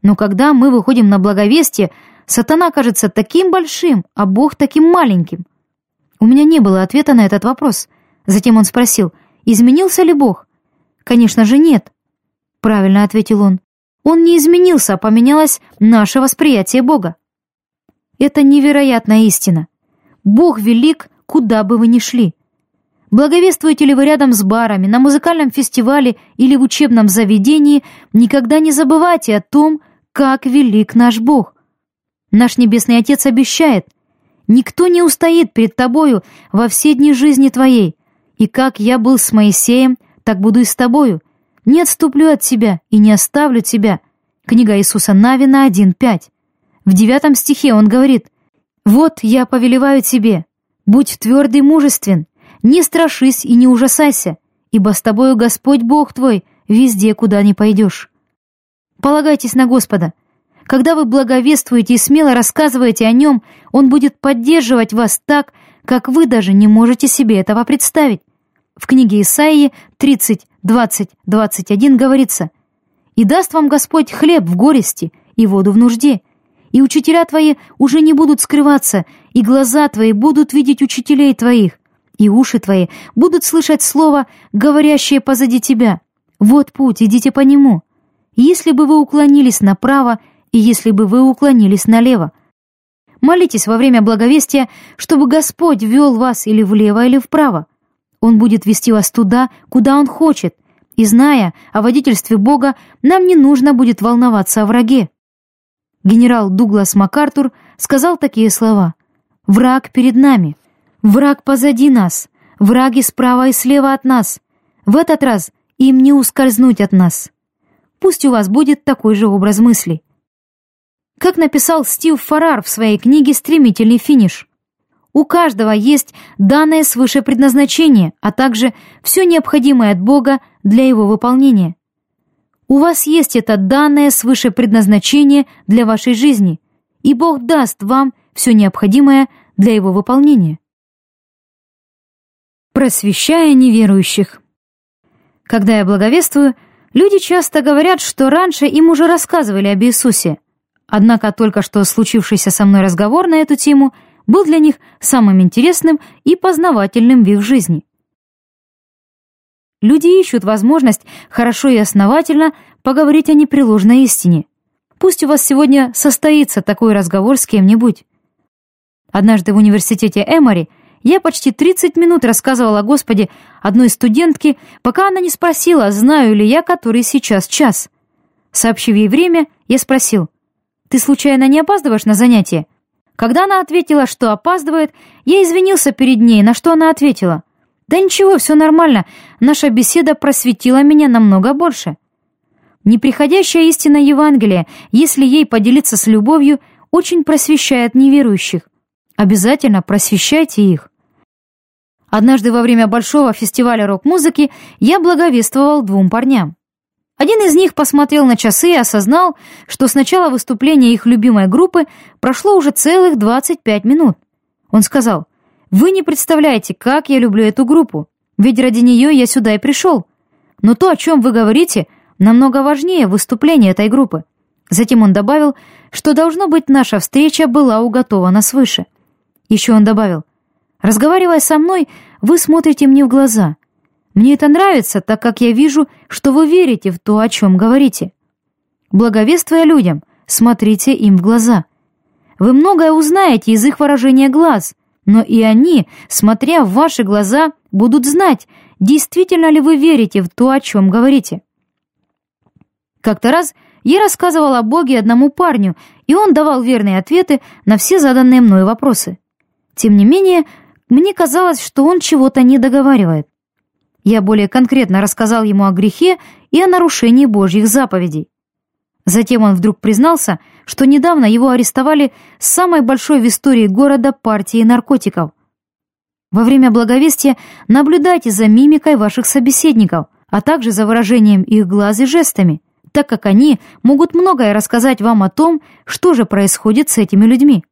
Но когда мы выходим на благовестие, сатана кажется таким большим, а Бог таким маленьким. У меня не было ответа на этот вопрос. Затем он спросил, изменился ли Бог? Конечно же нет. Правильно ответил он. Он не изменился, а поменялось наше восприятие Бога. Это невероятная истина. Бог велик, куда бы вы ни шли. Благовествуете ли вы рядом с барами, на музыкальном фестивале или в учебном заведении, никогда не забывайте о том, как велик наш Бог. Наш Небесный Отец обещает, никто не устоит перед тобою во все дни жизни твоей, и как я был с Моисеем, так буду и с тобою. Не отступлю от тебя и не оставлю тебя. Книга Иисуса Навина 1.5. В девятом стихе он говорит, «Вот я повелеваю тебе, будь твердый мужествен, не страшись и не ужасайся, ибо с тобою Господь Бог твой везде, куда ни пойдешь. Полагайтесь на Господа. Когда вы благовествуете и смело рассказываете о Нем, Он будет поддерживать вас так, как вы даже не можете себе этого представить. В книге Исаии 30, 20, 21 говорится «И даст вам Господь хлеб в горести и воду в нужде, и учителя твои уже не будут скрываться, и глаза твои будут видеть учителей твоих, и уши твои будут слышать слово, говорящее позади тебя. Вот путь, идите по нему. Если бы вы уклонились направо, и если бы вы уклонились налево. Молитесь во время благовестия, чтобы Господь вел вас или влево, или вправо. Он будет вести вас туда, куда Он хочет, и зная о водительстве Бога, нам не нужно будет волноваться о враге. Генерал Дуглас МакАртур сказал такие слова «Враг перед нами, Враг позади нас, враги справа и слева от нас. В этот раз им не ускользнуть от нас. Пусть у вас будет такой же образ мыслей. Как написал Стив Фарар в своей книге «Стремительный финиш», у каждого есть данное свыше предназначение, а также все необходимое от Бога для его выполнения. У вас есть это данное свыше предназначение для вашей жизни, и Бог даст вам все необходимое для его выполнения. Просвещая неверующих. Когда я благовествую, люди часто говорят, что раньше им уже рассказывали об Иисусе, однако только что случившийся со мной разговор на эту тему был для них самым интересным и познавательным в их жизни. Люди ищут возможность хорошо и основательно поговорить о непреложной истине. Пусть у вас сегодня состоится такой разговор с кем-нибудь. Однажды в университете Эмори я почти 30 минут рассказывала о Господе одной студентке, пока она не спросила, знаю ли я, который сейчас час. Сообщив ей время, я спросил, «Ты случайно не опаздываешь на занятие?» Когда она ответила, что опаздывает, я извинился перед ней, на что она ответила, «Да ничего, все нормально, наша беседа просветила меня намного больше». Неприходящая истина Евангелия, если ей поделиться с любовью, очень просвещает неверующих. Обязательно просвещайте их. Однажды во время большого фестиваля рок-музыки я благовествовал двум парням. Один из них посмотрел на часы и осознал, что с начала выступления их любимой группы прошло уже целых 25 минут. Он сказал, «Вы не представляете, как я люблю эту группу, ведь ради нее я сюда и пришел. Но то, о чем вы говорите — намного важнее выступление этой группы. Затем он добавил, что, должно быть, наша встреча была уготована свыше. Еще он добавил, разговаривая со мной, вы смотрите мне в глаза. Мне это нравится, так как я вижу, что вы верите в то, о чем говорите. Благовествуя людям, смотрите им в глаза. Вы многое узнаете из их выражения глаз, но и они, смотря в ваши глаза, будут знать, действительно ли вы верите в то, о чем говорите. Как-то раз я рассказывал о Боге одному парню, и он давал верные ответы на все заданные мной вопросы. Тем не менее, мне казалось, что он чего-то не договаривает. Я более конкретно рассказал ему о грехе и о нарушении Божьих заповедей. Затем он вдруг признался, что недавно его арестовали с самой большой в истории города партии наркотиков. Во время благовестия наблюдайте за мимикой ваших собеседников, а также за выражением их глаз и жестами – так как они могут многое рассказать вам о том, что же происходит с этими людьми.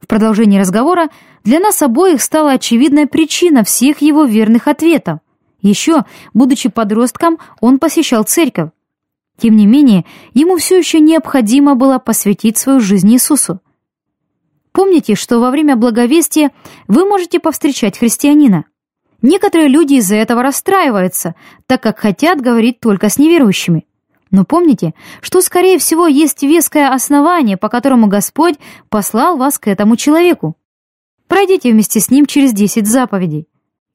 В продолжении разговора для нас обоих стала очевидная причина всех его верных ответов. Еще, будучи подростком, он посещал церковь. Тем не менее, ему все еще необходимо было посвятить свою жизнь Иисусу. Помните, что во время благовестия вы можете повстречать христианина. Некоторые люди из-за этого расстраиваются, так как хотят говорить только с неверующими. Но помните, что, скорее всего, есть веское основание, по которому Господь послал вас к этому человеку. Пройдите вместе с ним через десять заповедей.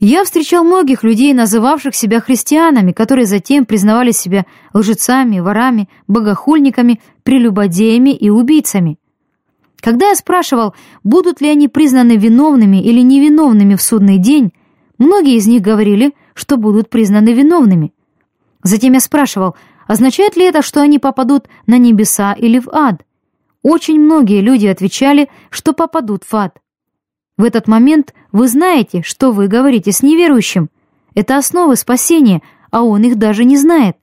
Я встречал многих людей, называвших себя христианами, которые затем признавали себя лжецами, ворами, богохульниками, прелюбодеями и убийцами. Когда я спрашивал, будут ли они признаны виновными или невиновными в судный день, многие из них говорили, что будут признаны виновными. Затем я спрашивал, Означает ли это, что они попадут на небеса или в ад? Очень многие люди отвечали, что попадут в ад. В этот момент вы знаете, что вы говорите с неверующим. Это основы спасения, а он их даже не знает.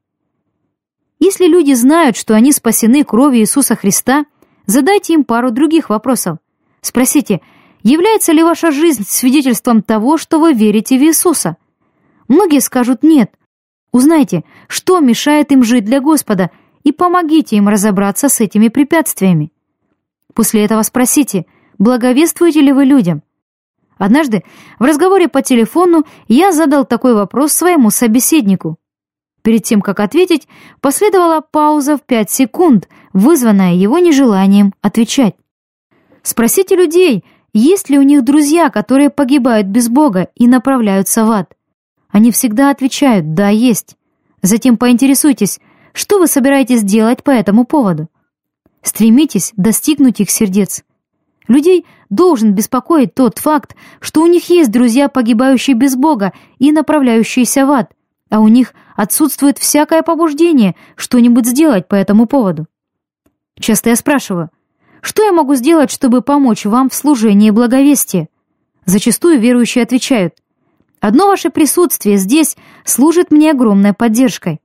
Если люди знают, что они спасены кровью Иисуса Христа, задайте им пару других вопросов. Спросите, является ли ваша жизнь свидетельством того, что вы верите в Иисуса? Многие скажут «нет», Узнайте, что мешает им жить для Господа, и помогите им разобраться с этими препятствиями. После этого спросите, благовествуете ли вы людям. Однажды в разговоре по телефону я задал такой вопрос своему собеседнику. Перед тем, как ответить, последовала пауза в пять секунд, вызванная его нежеланием отвечать. Спросите людей, есть ли у них друзья, которые погибают без Бога и направляются в ад. Они всегда отвечают «да, есть». Затем поинтересуйтесь, что вы собираетесь делать по этому поводу. Стремитесь достигнуть их сердец. Людей должен беспокоить тот факт, что у них есть друзья, погибающие без Бога и направляющиеся в ад, а у них отсутствует всякое побуждение что-нибудь сделать по этому поводу. Часто я спрашиваю, что я могу сделать, чтобы помочь вам в служении благовестия? Зачастую верующие отвечают, Одно ваше присутствие здесь служит мне огромной поддержкой.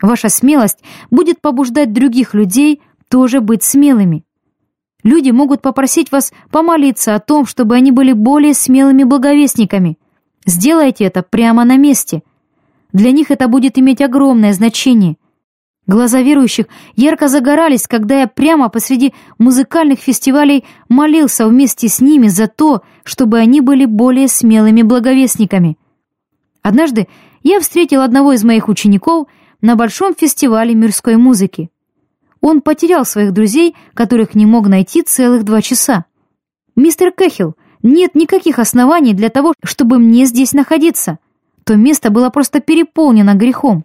Ваша смелость будет побуждать других людей тоже быть смелыми. Люди могут попросить вас помолиться о том, чтобы они были более смелыми благовестниками. Сделайте это прямо на месте. Для них это будет иметь огромное значение. Глаза верующих ярко загорались, когда я прямо посреди музыкальных фестивалей молился вместе с ними за то, чтобы они были более смелыми благовестниками. Однажды я встретил одного из моих учеников на большом фестивале мирской музыки. Он потерял своих друзей, которых не мог найти целых два часа. «Мистер Кэхилл, нет никаких оснований для того, чтобы мне здесь находиться. То место было просто переполнено грехом».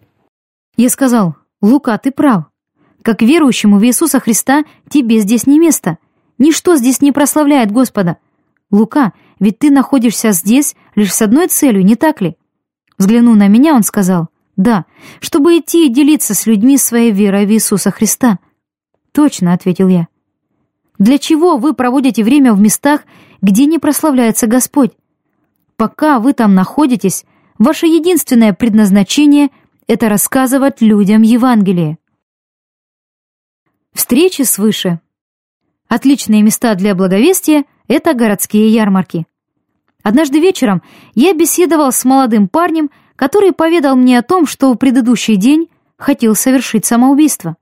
Я сказал, «Лука, ты прав. Как верующему в Иисуса Христа тебе здесь не место. Ничто здесь не прославляет Господа. Лука, ведь ты находишься здесь лишь с одной целью, не так ли?» Взглянув на меня, он сказал, «Да, чтобы идти и делиться с людьми своей верой в Иисуса Христа». «Точно», — ответил я. «Для чего вы проводите время в местах, где не прославляется Господь? Пока вы там находитесь, ваше единственное предназначение — это рассказывать людям Евангелие». Встречи свыше. Отличные места для благовестия — это городские ярмарки. Однажды вечером я беседовал с молодым парнем, который поведал мне о том, что в предыдущий день хотел совершить самоубийство.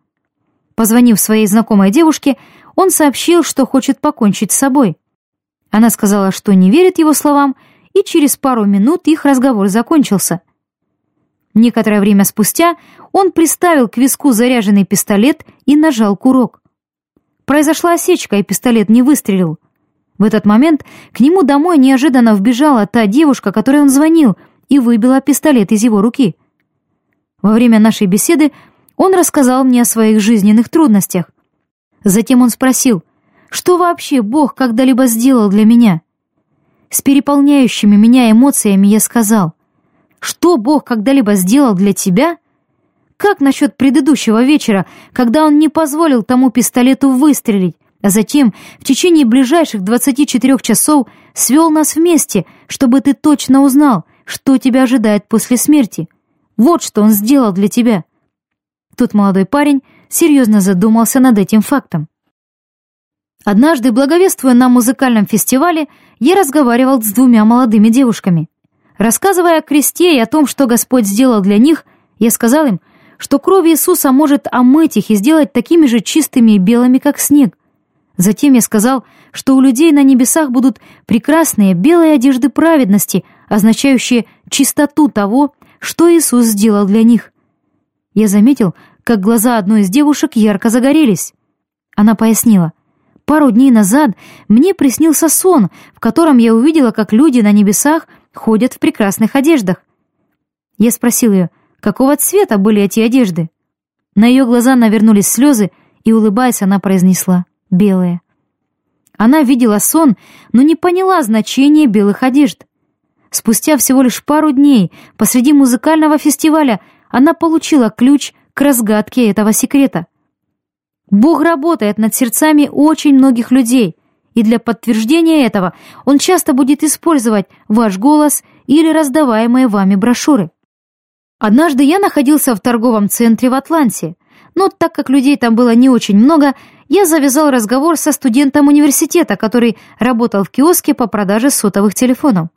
Позвонив своей знакомой девушке, он сообщил, что хочет покончить с собой. Она сказала, что не верит его словам, и через пару минут их разговор закончился. Некоторое время спустя он приставил к виску заряженный пистолет и нажал курок. Произошла осечка, и пистолет не выстрелил. В этот момент к нему домой неожиданно вбежала та девушка, которой он звонил, и выбила пистолет из его руки. Во время нашей беседы он рассказал мне о своих жизненных трудностях. Затем он спросил, что вообще Бог когда-либо сделал для меня? С переполняющими меня эмоциями я сказал, что Бог когда-либо сделал для тебя? Как насчет предыдущего вечера, когда он не позволил тому пистолету выстрелить, а затем в течение ближайших 24 часов свел нас вместе, чтобы ты точно узнал, что тебя ожидает после смерти. Вот что он сделал для тебя. Тот молодой парень серьезно задумался над этим фактом. Однажды, благовествуя на музыкальном фестивале, я разговаривал с двумя молодыми девушками. Рассказывая о кресте и о том, что Господь сделал для них, я сказал им, что кровь Иисуса может омыть их и сделать такими же чистыми и белыми, как снег. Затем я сказал, что у людей на небесах будут прекрасные белые одежды праведности, означающие чистоту того, что Иисус сделал для них. Я заметил, как глаза одной из девушек ярко загорелись. Она пояснила. «Пару дней назад мне приснился сон, в котором я увидела, как люди на небесах ходят в прекрасных одеждах. Я спросил ее, какого цвета были эти одежды? На ее глаза навернулись слезы, и, улыбаясь, она произнесла «белые». Она видела сон, но не поняла значения белых одежд. Спустя всего лишь пару дней, посреди музыкального фестиваля, она получила ключ к разгадке этого секрета. Бог работает над сердцами очень многих людей, и для подтверждения этого Он часто будет использовать ваш голос или раздаваемые вами брошюры. Однажды я находился в торговом центре в Атланте, но так как людей там было не очень много, я завязал разговор со студентом университета, который работал в киоске по продаже сотовых телефонов.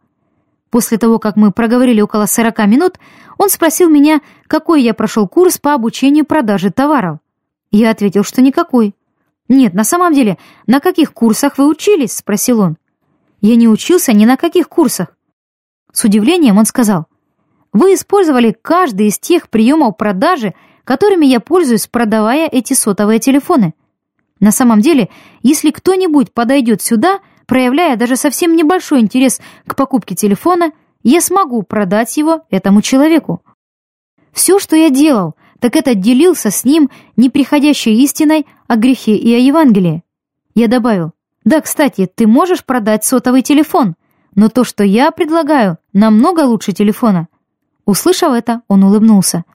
После того, как мы проговорили около 40 минут, он спросил меня, какой я прошел курс по обучению продажи товаров. Я ответил, что никакой. «Нет, на самом деле, на каких курсах вы учились?» — спросил он. «Я не учился ни на каких курсах». С удивлением он сказал, «Вы использовали каждый из тех приемов продажи, которыми я пользуюсь, продавая эти сотовые телефоны. На самом деле, если кто-нибудь подойдет сюда — проявляя даже совсем небольшой интерес к покупке телефона, я смогу продать его этому человеку. Все, что я делал, так это делился с ним неприходящей истиной о грехе и о Евангелии. Я добавил, да, кстати, ты можешь продать сотовый телефон, но то, что я предлагаю, намного лучше телефона. Услышав это, он улыбнулся.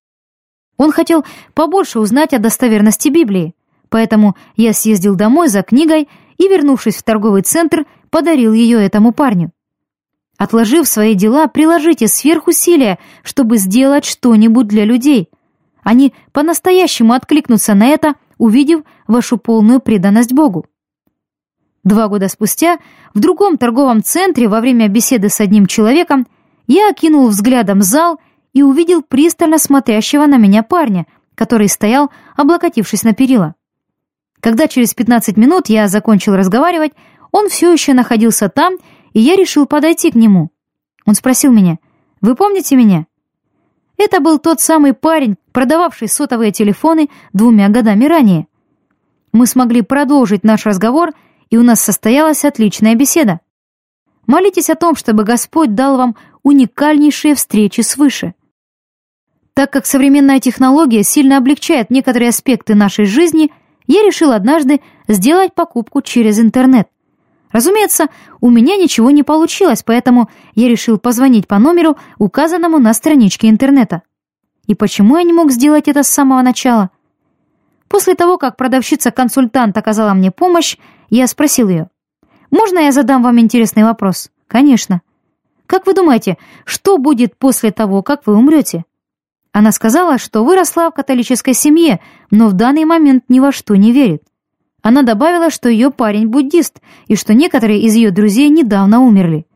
Он хотел побольше узнать о достоверности Библии, поэтому я съездил домой за книгой и, вернувшись в торговый центр, подарил ее этому парню. Отложив свои дела, приложите сверхусилия, чтобы сделать что-нибудь для людей. Они по-настоящему откликнутся на это, увидев вашу полную преданность Богу. Два года спустя в другом торговом центре во время беседы с одним человеком я окинул взглядом зал и увидел пристально смотрящего на меня парня, который стоял, облокотившись на перила. Когда через 15 минут я закончил разговаривать, он все еще находился там, и я решил подойти к нему. Он спросил меня, «Вы помните меня?» Это был тот самый парень, продававший сотовые телефоны двумя годами ранее. Мы смогли продолжить наш разговор, и у нас состоялась отличная беседа. Молитесь о том, чтобы Господь дал вам уникальнейшие встречи свыше. Так как современная технология сильно облегчает некоторые аспекты нашей жизни, я решил однажды сделать покупку через интернет. Разумеется, у меня ничего не получилось, поэтому я решил позвонить по номеру, указанному на страничке интернета. И почему я не мог сделать это с самого начала? После того, как продавщица-консультант оказала мне помощь, я спросил ее, «Можно я задам вам интересный вопрос?» «Конечно». «Как вы думаете, что будет после того, как вы умрете?» Она сказала, что выросла в католической семье, но в данный момент ни во что не верит. Она добавила, что ее парень буддист и что некоторые из ее друзей недавно умерли.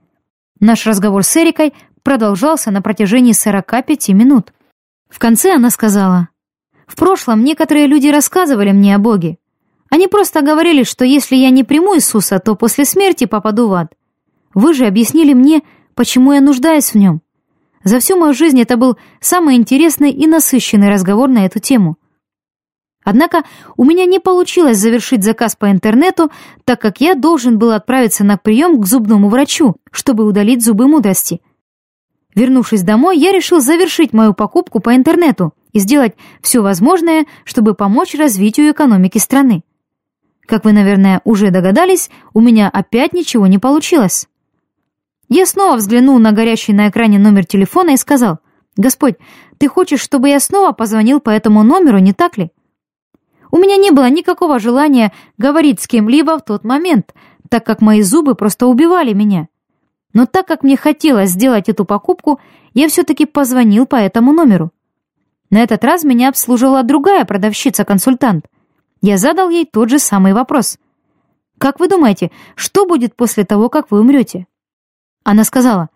Наш разговор с Эрикой продолжался на протяжении 45 минут. В конце она сказала, «В прошлом некоторые люди рассказывали мне о Боге. Они просто говорили, что если я не приму Иисуса, то после смерти попаду в ад. Вы же объяснили мне, почему я нуждаюсь в нем. За всю мою жизнь это был самый интересный и насыщенный разговор на эту тему. Однако у меня не получилось завершить заказ по интернету, так как я должен был отправиться на прием к зубному врачу, чтобы удалить зубы мудрости. Вернувшись домой, я решил завершить мою покупку по интернету и сделать все возможное, чтобы помочь развитию экономики страны. Как вы, наверное, уже догадались, у меня опять ничего не получилось. Я снова взглянул на горящий на экране номер телефона и сказал, «Господь, ты хочешь, чтобы я снова позвонил по этому номеру, не так ли?» У меня не было никакого желания говорить с кем-либо в тот момент, так как мои зубы просто убивали меня. Но так как мне хотелось сделать эту покупку, я все-таки позвонил по этому номеру. На этот раз меня обслуживала другая продавщица-консультант. Я задал ей тот же самый вопрос. «Как вы думаете, что будет после того, как вы умрете?» Она сказала,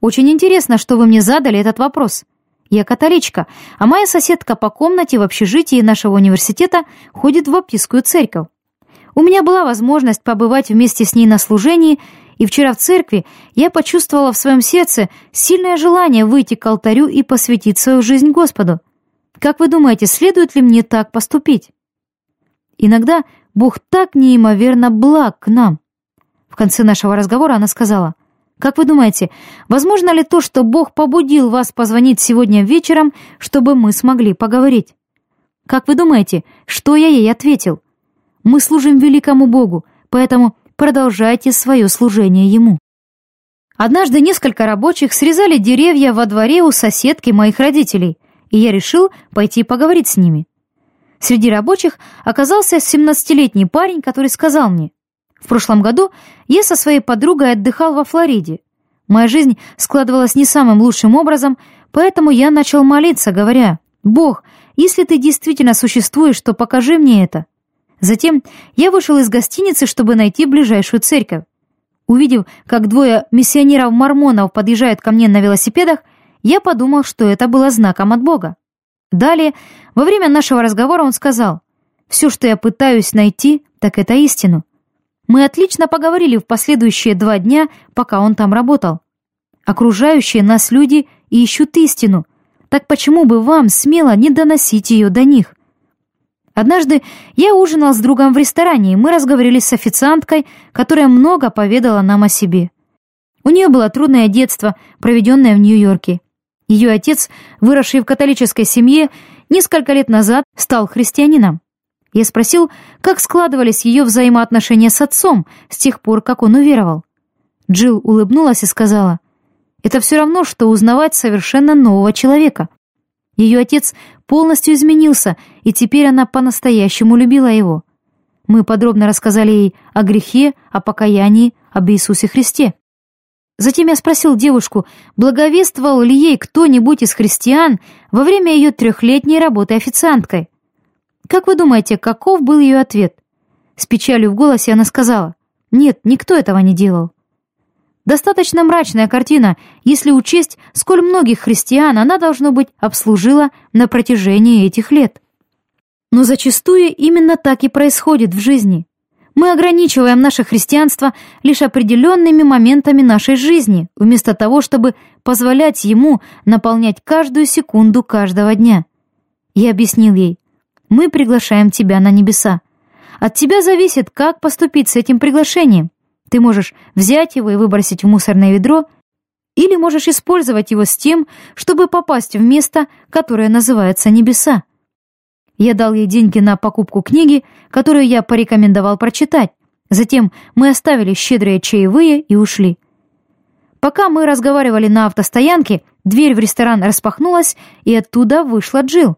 «Очень интересно, что вы мне задали этот вопрос. Я католичка, а моя соседка по комнате в общежитии нашего университета ходит в баптистскую церковь. У меня была возможность побывать вместе с ней на служении, и вчера в церкви я почувствовала в своем сердце сильное желание выйти к алтарю и посвятить свою жизнь Господу. Как вы думаете, следует ли мне так поступить? Иногда Бог так неимоверно благ к нам. В конце нашего разговора она сказала, как вы думаете, возможно ли то, что Бог побудил вас позвонить сегодня вечером, чтобы мы смогли поговорить? Как вы думаете, что я ей ответил? Мы служим великому Богу, поэтому продолжайте свое служение Ему. Однажды несколько рабочих срезали деревья во дворе у соседки моих родителей, и я решил пойти поговорить с ними. Среди рабочих оказался 17-летний парень, который сказал мне, в прошлом году я со своей подругой отдыхал во Флориде. Моя жизнь складывалась не самым лучшим образом, поэтому я начал молиться, говоря, «Бог, если ты действительно существуешь, то покажи мне это». Затем я вышел из гостиницы, чтобы найти ближайшую церковь. Увидев, как двое миссионеров-мормонов подъезжают ко мне на велосипедах, я подумал, что это было знаком от Бога. Далее, во время нашего разговора он сказал, «Все, что я пытаюсь найти, так это истину. Мы отлично поговорили в последующие два дня, пока он там работал. Окружающие нас люди ищут истину. Так почему бы вам смело не доносить ее до них? Однажды я ужинал с другом в ресторане, и мы разговорились с официанткой, которая много поведала нам о себе. У нее было трудное детство, проведенное в Нью-Йорке. Ее отец, выросший в католической семье, несколько лет назад стал христианином. Я спросил, как складывались ее взаимоотношения с отцом с тех пор, как он уверовал. Джилл улыбнулась и сказала, «Это все равно, что узнавать совершенно нового человека. Ее отец полностью изменился, и теперь она по-настоящему любила его. Мы подробно рассказали ей о грехе, о покаянии, об Иисусе Христе. Затем я спросил девушку, благовествовал ли ей кто-нибудь из христиан во время ее трехлетней работы официанткой. Как вы думаете, каков был ее ответ? С печалью в голосе она сказала, «Нет, никто этого не делал». Достаточно мрачная картина, если учесть, сколь многих христиан она, должно быть, обслужила на протяжении этих лет. Но зачастую именно так и происходит в жизни. Мы ограничиваем наше христианство лишь определенными моментами нашей жизни, вместо того, чтобы позволять ему наполнять каждую секунду каждого дня. Я объяснил ей, мы приглашаем тебя на небеса. От тебя зависит, как поступить с этим приглашением. Ты можешь взять его и выбросить в мусорное ведро, или можешь использовать его с тем, чтобы попасть в место, которое называется небеса. Я дал ей деньги на покупку книги, которую я порекомендовал прочитать. Затем мы оставили щедрые чаевые и ушли. Пока мы разговаривали на автостоянке, дверь в ресторан распахнулась, и оттуда вышла Джилл.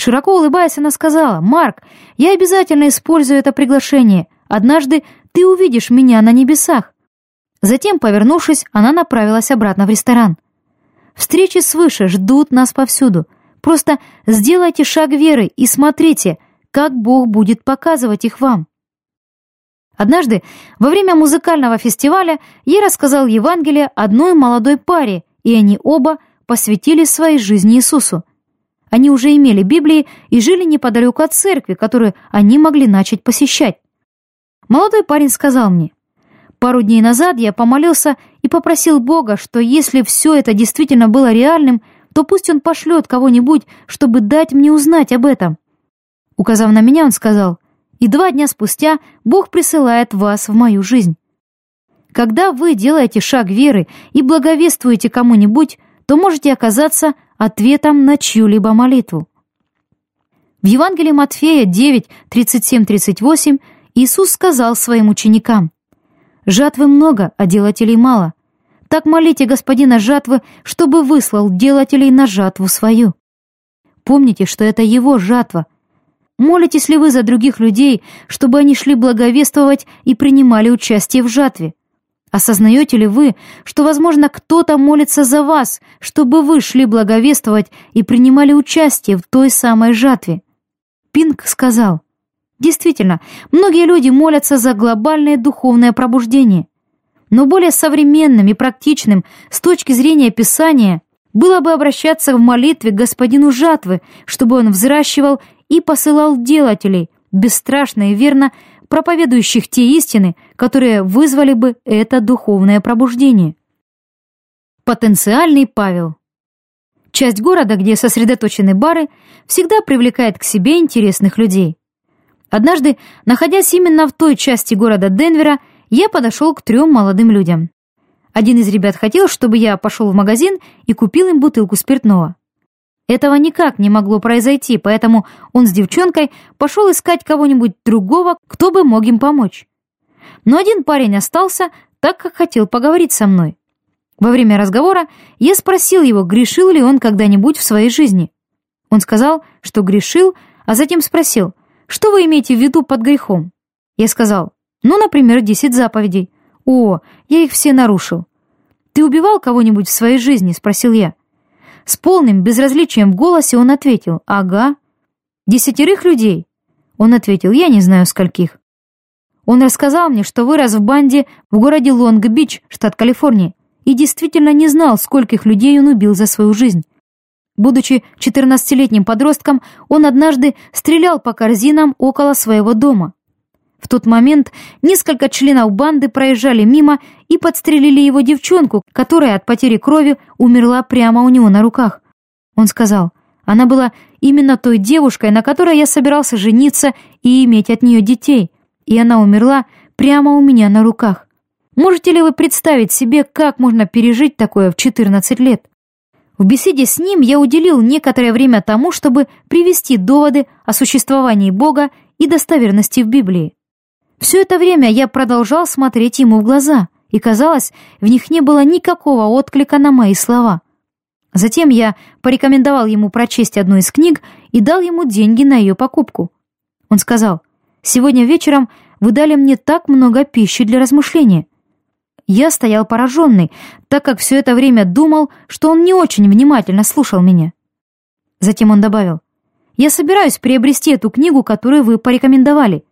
Широко улыбаясь, она сказала, «Марк, я обязательно использую это приглашение. Однажды ты увидишь меня на небесах». Затем, повернувшись, она направилась обратно в ресторан. Встречи свыше ждут нас повсюду. Просто сделайте шаг веры и смотрите, как Бог будет показывать их вам. Однажды, во время музыкального фестиваля, я рассказал Евангелие одной молодой паре, и они оба посвятили своей жизни Иисусу. Они уже имели Библии и жили неподалеку от церкви, которую они могли начать посещать. Молодой парень сказал мне, «Пару дней назад я помолился и попросил Бога, что если все это действительно было реальным, то пусть он пошлет кого-нибудь, чтобы дать мне узнать об этом». Указав на меня, он сказал, «И два дня спустя Бог присылает вас в мою жизнь». Когда вы делаете шаг веры и благовествуете кому-нибудь, то можете оказаться ответом на чью-либо молитву. В Евангелии Матфея 9, 37-38 Иисус сказал своим ученикам, «Жатвы много, а делателей мало. Так молите господина жатвы, чтобы выслал делателей на жатву свою. Помните, что это его жатва. Молитесь ли вы за других людей, чтобы они шли благовествовать и принимали участие в жатве? Осознаете ли вы, что, возможно, кто-то молится за вас, чтобы вы шли благовествовать и принимали участие в той самой жатве? Пинг сказал, действительно, многие люди молятся за глобальное духовное пробуждение. Но более современным и практичным с точки зрения Писания было бы обращаться в молитве к господину жатвы, чтобы он взращивал и посылал делателей, бесстрашно и верно проповедующих те истины, которые вызвали бы это духовное пробуждение. Потенциальный Павел Часть города, где сосредоточены бары, всегда привлекает к себе интересных людей. Однажды, находясь именно в той части города Денвера, я подошел к трем молодым людям. Один из ребят хотел, чтобы я пошел в магазин и купил им бутылку спиртного. Этого никак не могло произойти, поэтому он с девчонкой пошел искать кого-нибудь другого, кто бы мог им помочь. Но один парень остался, так как хотел поговорить со мной. Во время разговора я спросил его, грешил ли он когда-нибудь в своей жизни. Он сказал, что грешил, а затем спросил, что вы имеете в виду под грехом? Я сказал, ну, например, десять заповедей. О, я их все нарушил. Ты убивал кого-нибудь в своей жизни? Спросил я. С полным безразличием в голосе он ответил «Ага». «Десятерых людей?» Он ответил «Я не знаю скольких». Он рассказал мне, что вырос в банде в городе Лонг-Бич, штат Калифорния, и действительно не знал, скольких людей он убил за свою жизнь. Будучи 14-летним подростком, он однажды стрелял по корзинам около своего дома. В тот момент несколько членов банды проезжали мимо и подстрелили его девчонку, которая от потери крови умерла прямо у него на руках. Он сказал, она была именно той девушкой, на которой я собирался жениться и иметь от нее детей, и она умерла прямо у меня на руках. Можете ли вы представить себе, как можно пережить такое в 14 лет? В беседе с ним я уделил некоторое время тому, чтобы привести доводы о существовании Бога и достоверности в Библии. Все это время я продолжал смотреть ему в глаза, и, казалось, в них не было никакого отклика на мои слова. Затем я порекомендовал ему прочесть одну из книг и дал ему деньги на ее покупку. Он сказал, «Сегодня вечером вы дали мне так много пищи для размышления». Я стоял пораженный, так как все это время думал, что он не очень внимательно слушал меня. Затем он добавил, «Я собираюсь приобрести эту книгу, которую вы порекомендовали.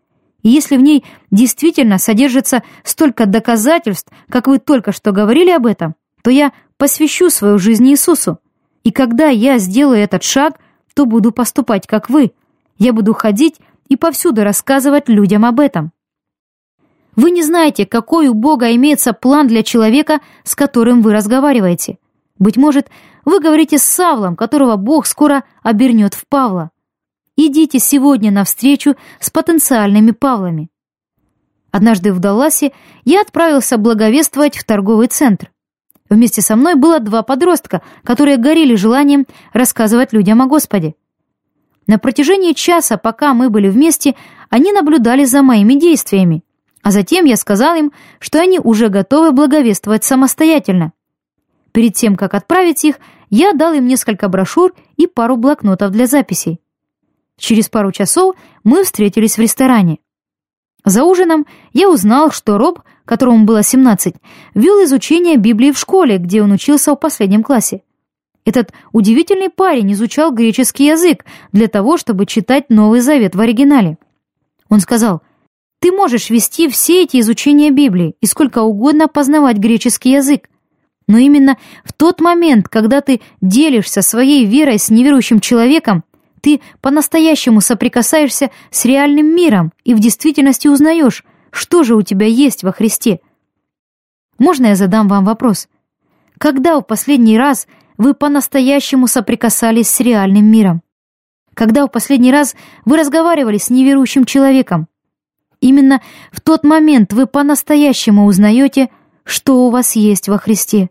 И если в ней действительно содержится столько доказательств, как вы только что говорили об этом, то я посвящу свою жизнь Иисусу. И когда я сделаю этот шаг, то буду поступать, как вы. Я буду ходить и повсюду рассказывать людям об этом. Вы не знаете, какой у Бога имеется план для человека, с которым вы разговариваете. Быть может, вы говорите с Савлом, которого Бог скоро обернет в Павла. Идите сегодня на встречу с потенциальными Павлами. Однажды в Далласе я отправился благовествовать в торговый центр. Вместе со мной было два подростка, которые горели желанием рассказывать людям о Господе. На протяжении часа, пока мы были вместе, они наблюдали за моими действиями, а затем я сказал им, что они уже готовы благовествовать самостоятельно. Перед тем, как отправить их, я дал им несколько брошюр и пару блокнотов для записей. Через пару часов мы встретились в ресторане. За ужином я узнал, что Роб, которому было 17, вел изучение Библии в школе, где он учился в последнем классе. Этот удивительный парень изучал греческий язык для того, чтобы читать Новый Завет в оригинале. Он сказал, «Ты можешь вести все эти изучения Библии и сколько угодно познавать греческий язык, но именно в тот момент, когда ты делишься своей верой с неверующим человеком, ты по-настоящему соприкасаешься с реальным миром и в действительности узнаешь, что же у тебя есть во Христе. Можно я задам вам вопрос? Когда в последний раз вы по-настоящему соприкасались с реальным миром? Когда в последний раз вы разговаривали с неверующим человеком? Именно в тот момент вы по-настоящему узнаете, что у вас есть во Христе.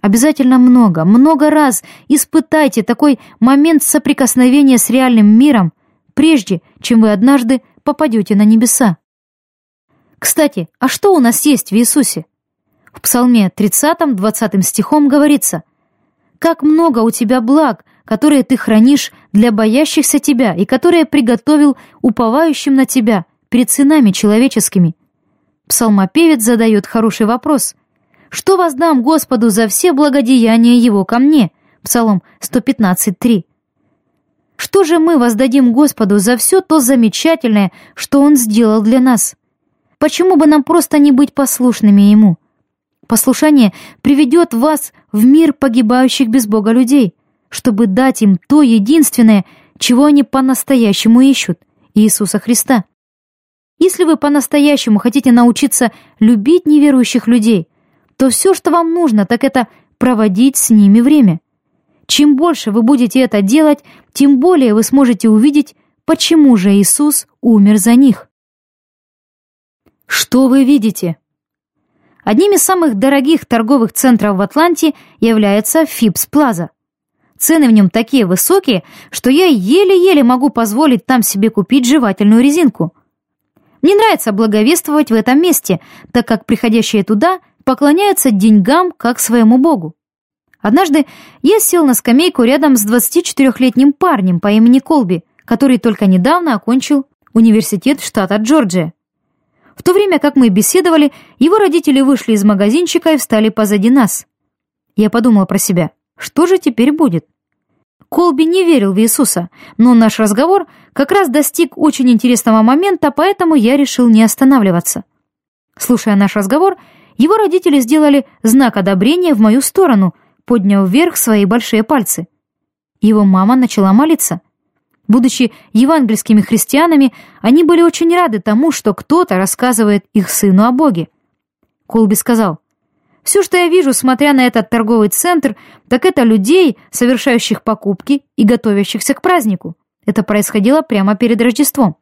Обязательно много, много раз испытайте такой момент соприкосновения с реальным миром, прежде чем вы однажды попадете на небеса. Кстати, а что у нас есть в Иисусе? В Псалме 30, 20 стихом говорится «Как много у тебя благ, которые ты хранишь для боящихся тебя и которые приготовил уповающим на тебя перед сынами человеческими». Псалмопевец задает хороший вопрос – что воздам Господу за все благодеяния Его ко мне? Псалом 115.3. Что же мы воздадим Господу за все то замечательное, что Он сделал для нас? Почему бы нам просто не быть послушными Ему? Послушание приведет вас в мир погибающих без Бога людей, чтобы дать им то единственное, чего они по-настоящему ищут — Иисуса Христа. Если вы по-настоящему хотите научиться любить неверующих людей — то все, что вам нужно, так это проводить с ними время. Чем больше вы будете это делать, тем более вы сможете увидеть, почему же Иисус умер за них. Что вы видите? Одним из самых дорогих торговых центров в Атланте является Фипс Плаза. Цены в нем такие высокие, что я еле-еле могу позволить там себе купить жевательную резинку. Мне нравится благовествовать в этом месте, так как приходящие туда поклоняются деньгам как своему богу. Однажды я сел на скамейку рядом с 24-летним парнем по имени Колби, который только недавно окончил университет штата Джорджия. В то время как мы беседовали, его родители вышли из магазинчика и встали позади нас. Я подумал про себя, что же теперь будет? Колби не верил в Иисуса, но наш разговор как раз достиг очень интересного момента, поэтому я решил не останавливаться. Слушая наш разговор, его родители сделали знак одобрения в мою сторону, подняв вверх свои большие пальцы. Его мама начала молиться. Будучи евангельскими христианами, они были очень рады тому, что кто-то рассказывает их сыну о Боге. Колби сказал, «Все, что я вижу, смотря на этот торговый центр, так это людей, совершающих покупки и готовящихся к празднику. Это происходило прямо перед Рождеством».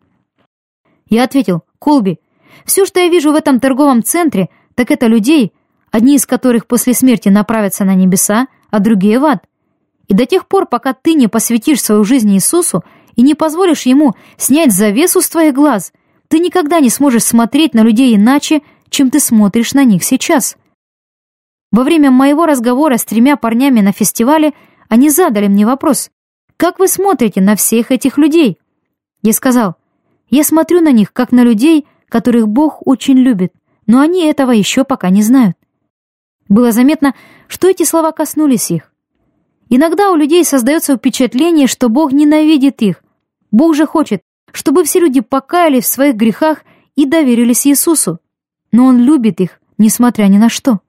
Я ответил, «Колби, все, что я вижу в этом торговом центре, так это людей, одни из которых после смерти направятся на небеса, а другие в ад. И до тех пор, пока ты не посвятишь свою жизнь Иисусу и не позволишь Ему снять завесу с твоих глаз, ты никогда не сможешь смотреть на людей иначе, чем ты смотришь на них сейчас. Во время моего разговора с тремя парнями на фестивале они задали мне вопрос, «Как вы смотрите на всех этих людей?» Я сказал, «Я смотрю на них, как на людей, которых Бог очень любит, но они этого еще пока не знают. Было заметно, что эти слова коснулись их. Иногда у людей создается впечатление, что Бог ненавидит их. Бог же хочет, чтобы все люди покаялись в своих грехах и доверились Иисусу. Но Он любит их, несмотря ни на что.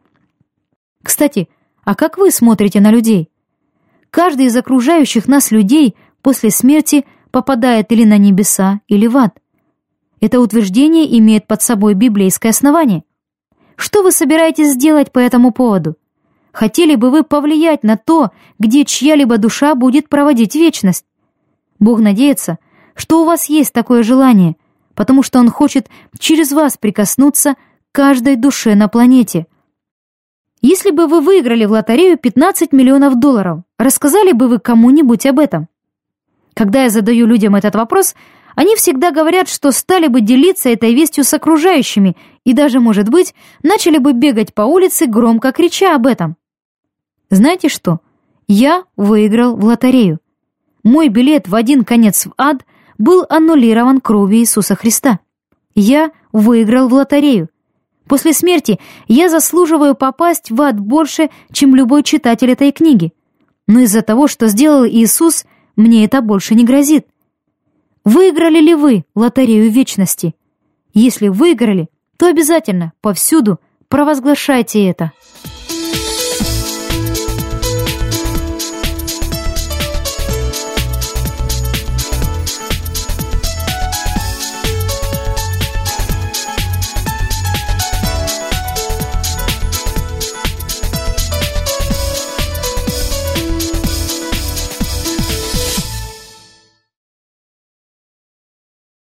Кстати, а как вы смотрите на людей? Каждый из окружающих нас людей после смерти попадает или на небеса, или в ад. Это утверждение имеет под собой библейское основание. Что вы собираетесь сделать по этому поводу? Хотели бы вы повлиять на то, где чья-либо душа будет проводить вечность? Бог надеется, что у вас есть такое желание, потому что Он хочет через вас прикоснуться к каждой душе на планете. Если бы вы выиграли в лотерею 15 миллионов долларов, рассказали бы вы кому-нибудь об этом? Когда я задаю людям этот вопрос, они всегда говорят, что стали бы делиться этой вестью с окружающими и даже, может быть, начали бы бегать по улице, громко крича об этом. Знаете что? Я выиграл в лотерею. Мой билет в один конец в ад был аннулирован кровью Иисуса Христа. Я выиграл в лотерею. После смерти я заслуживаю попасть в ад больше, чем любой читатель этой книги. Но из-за того, что сделал Иисус, мне это больше не грозит. Выиграли ли вы лотерею вечности? Если выиграли, то обязательно повсюду провозглашайте это.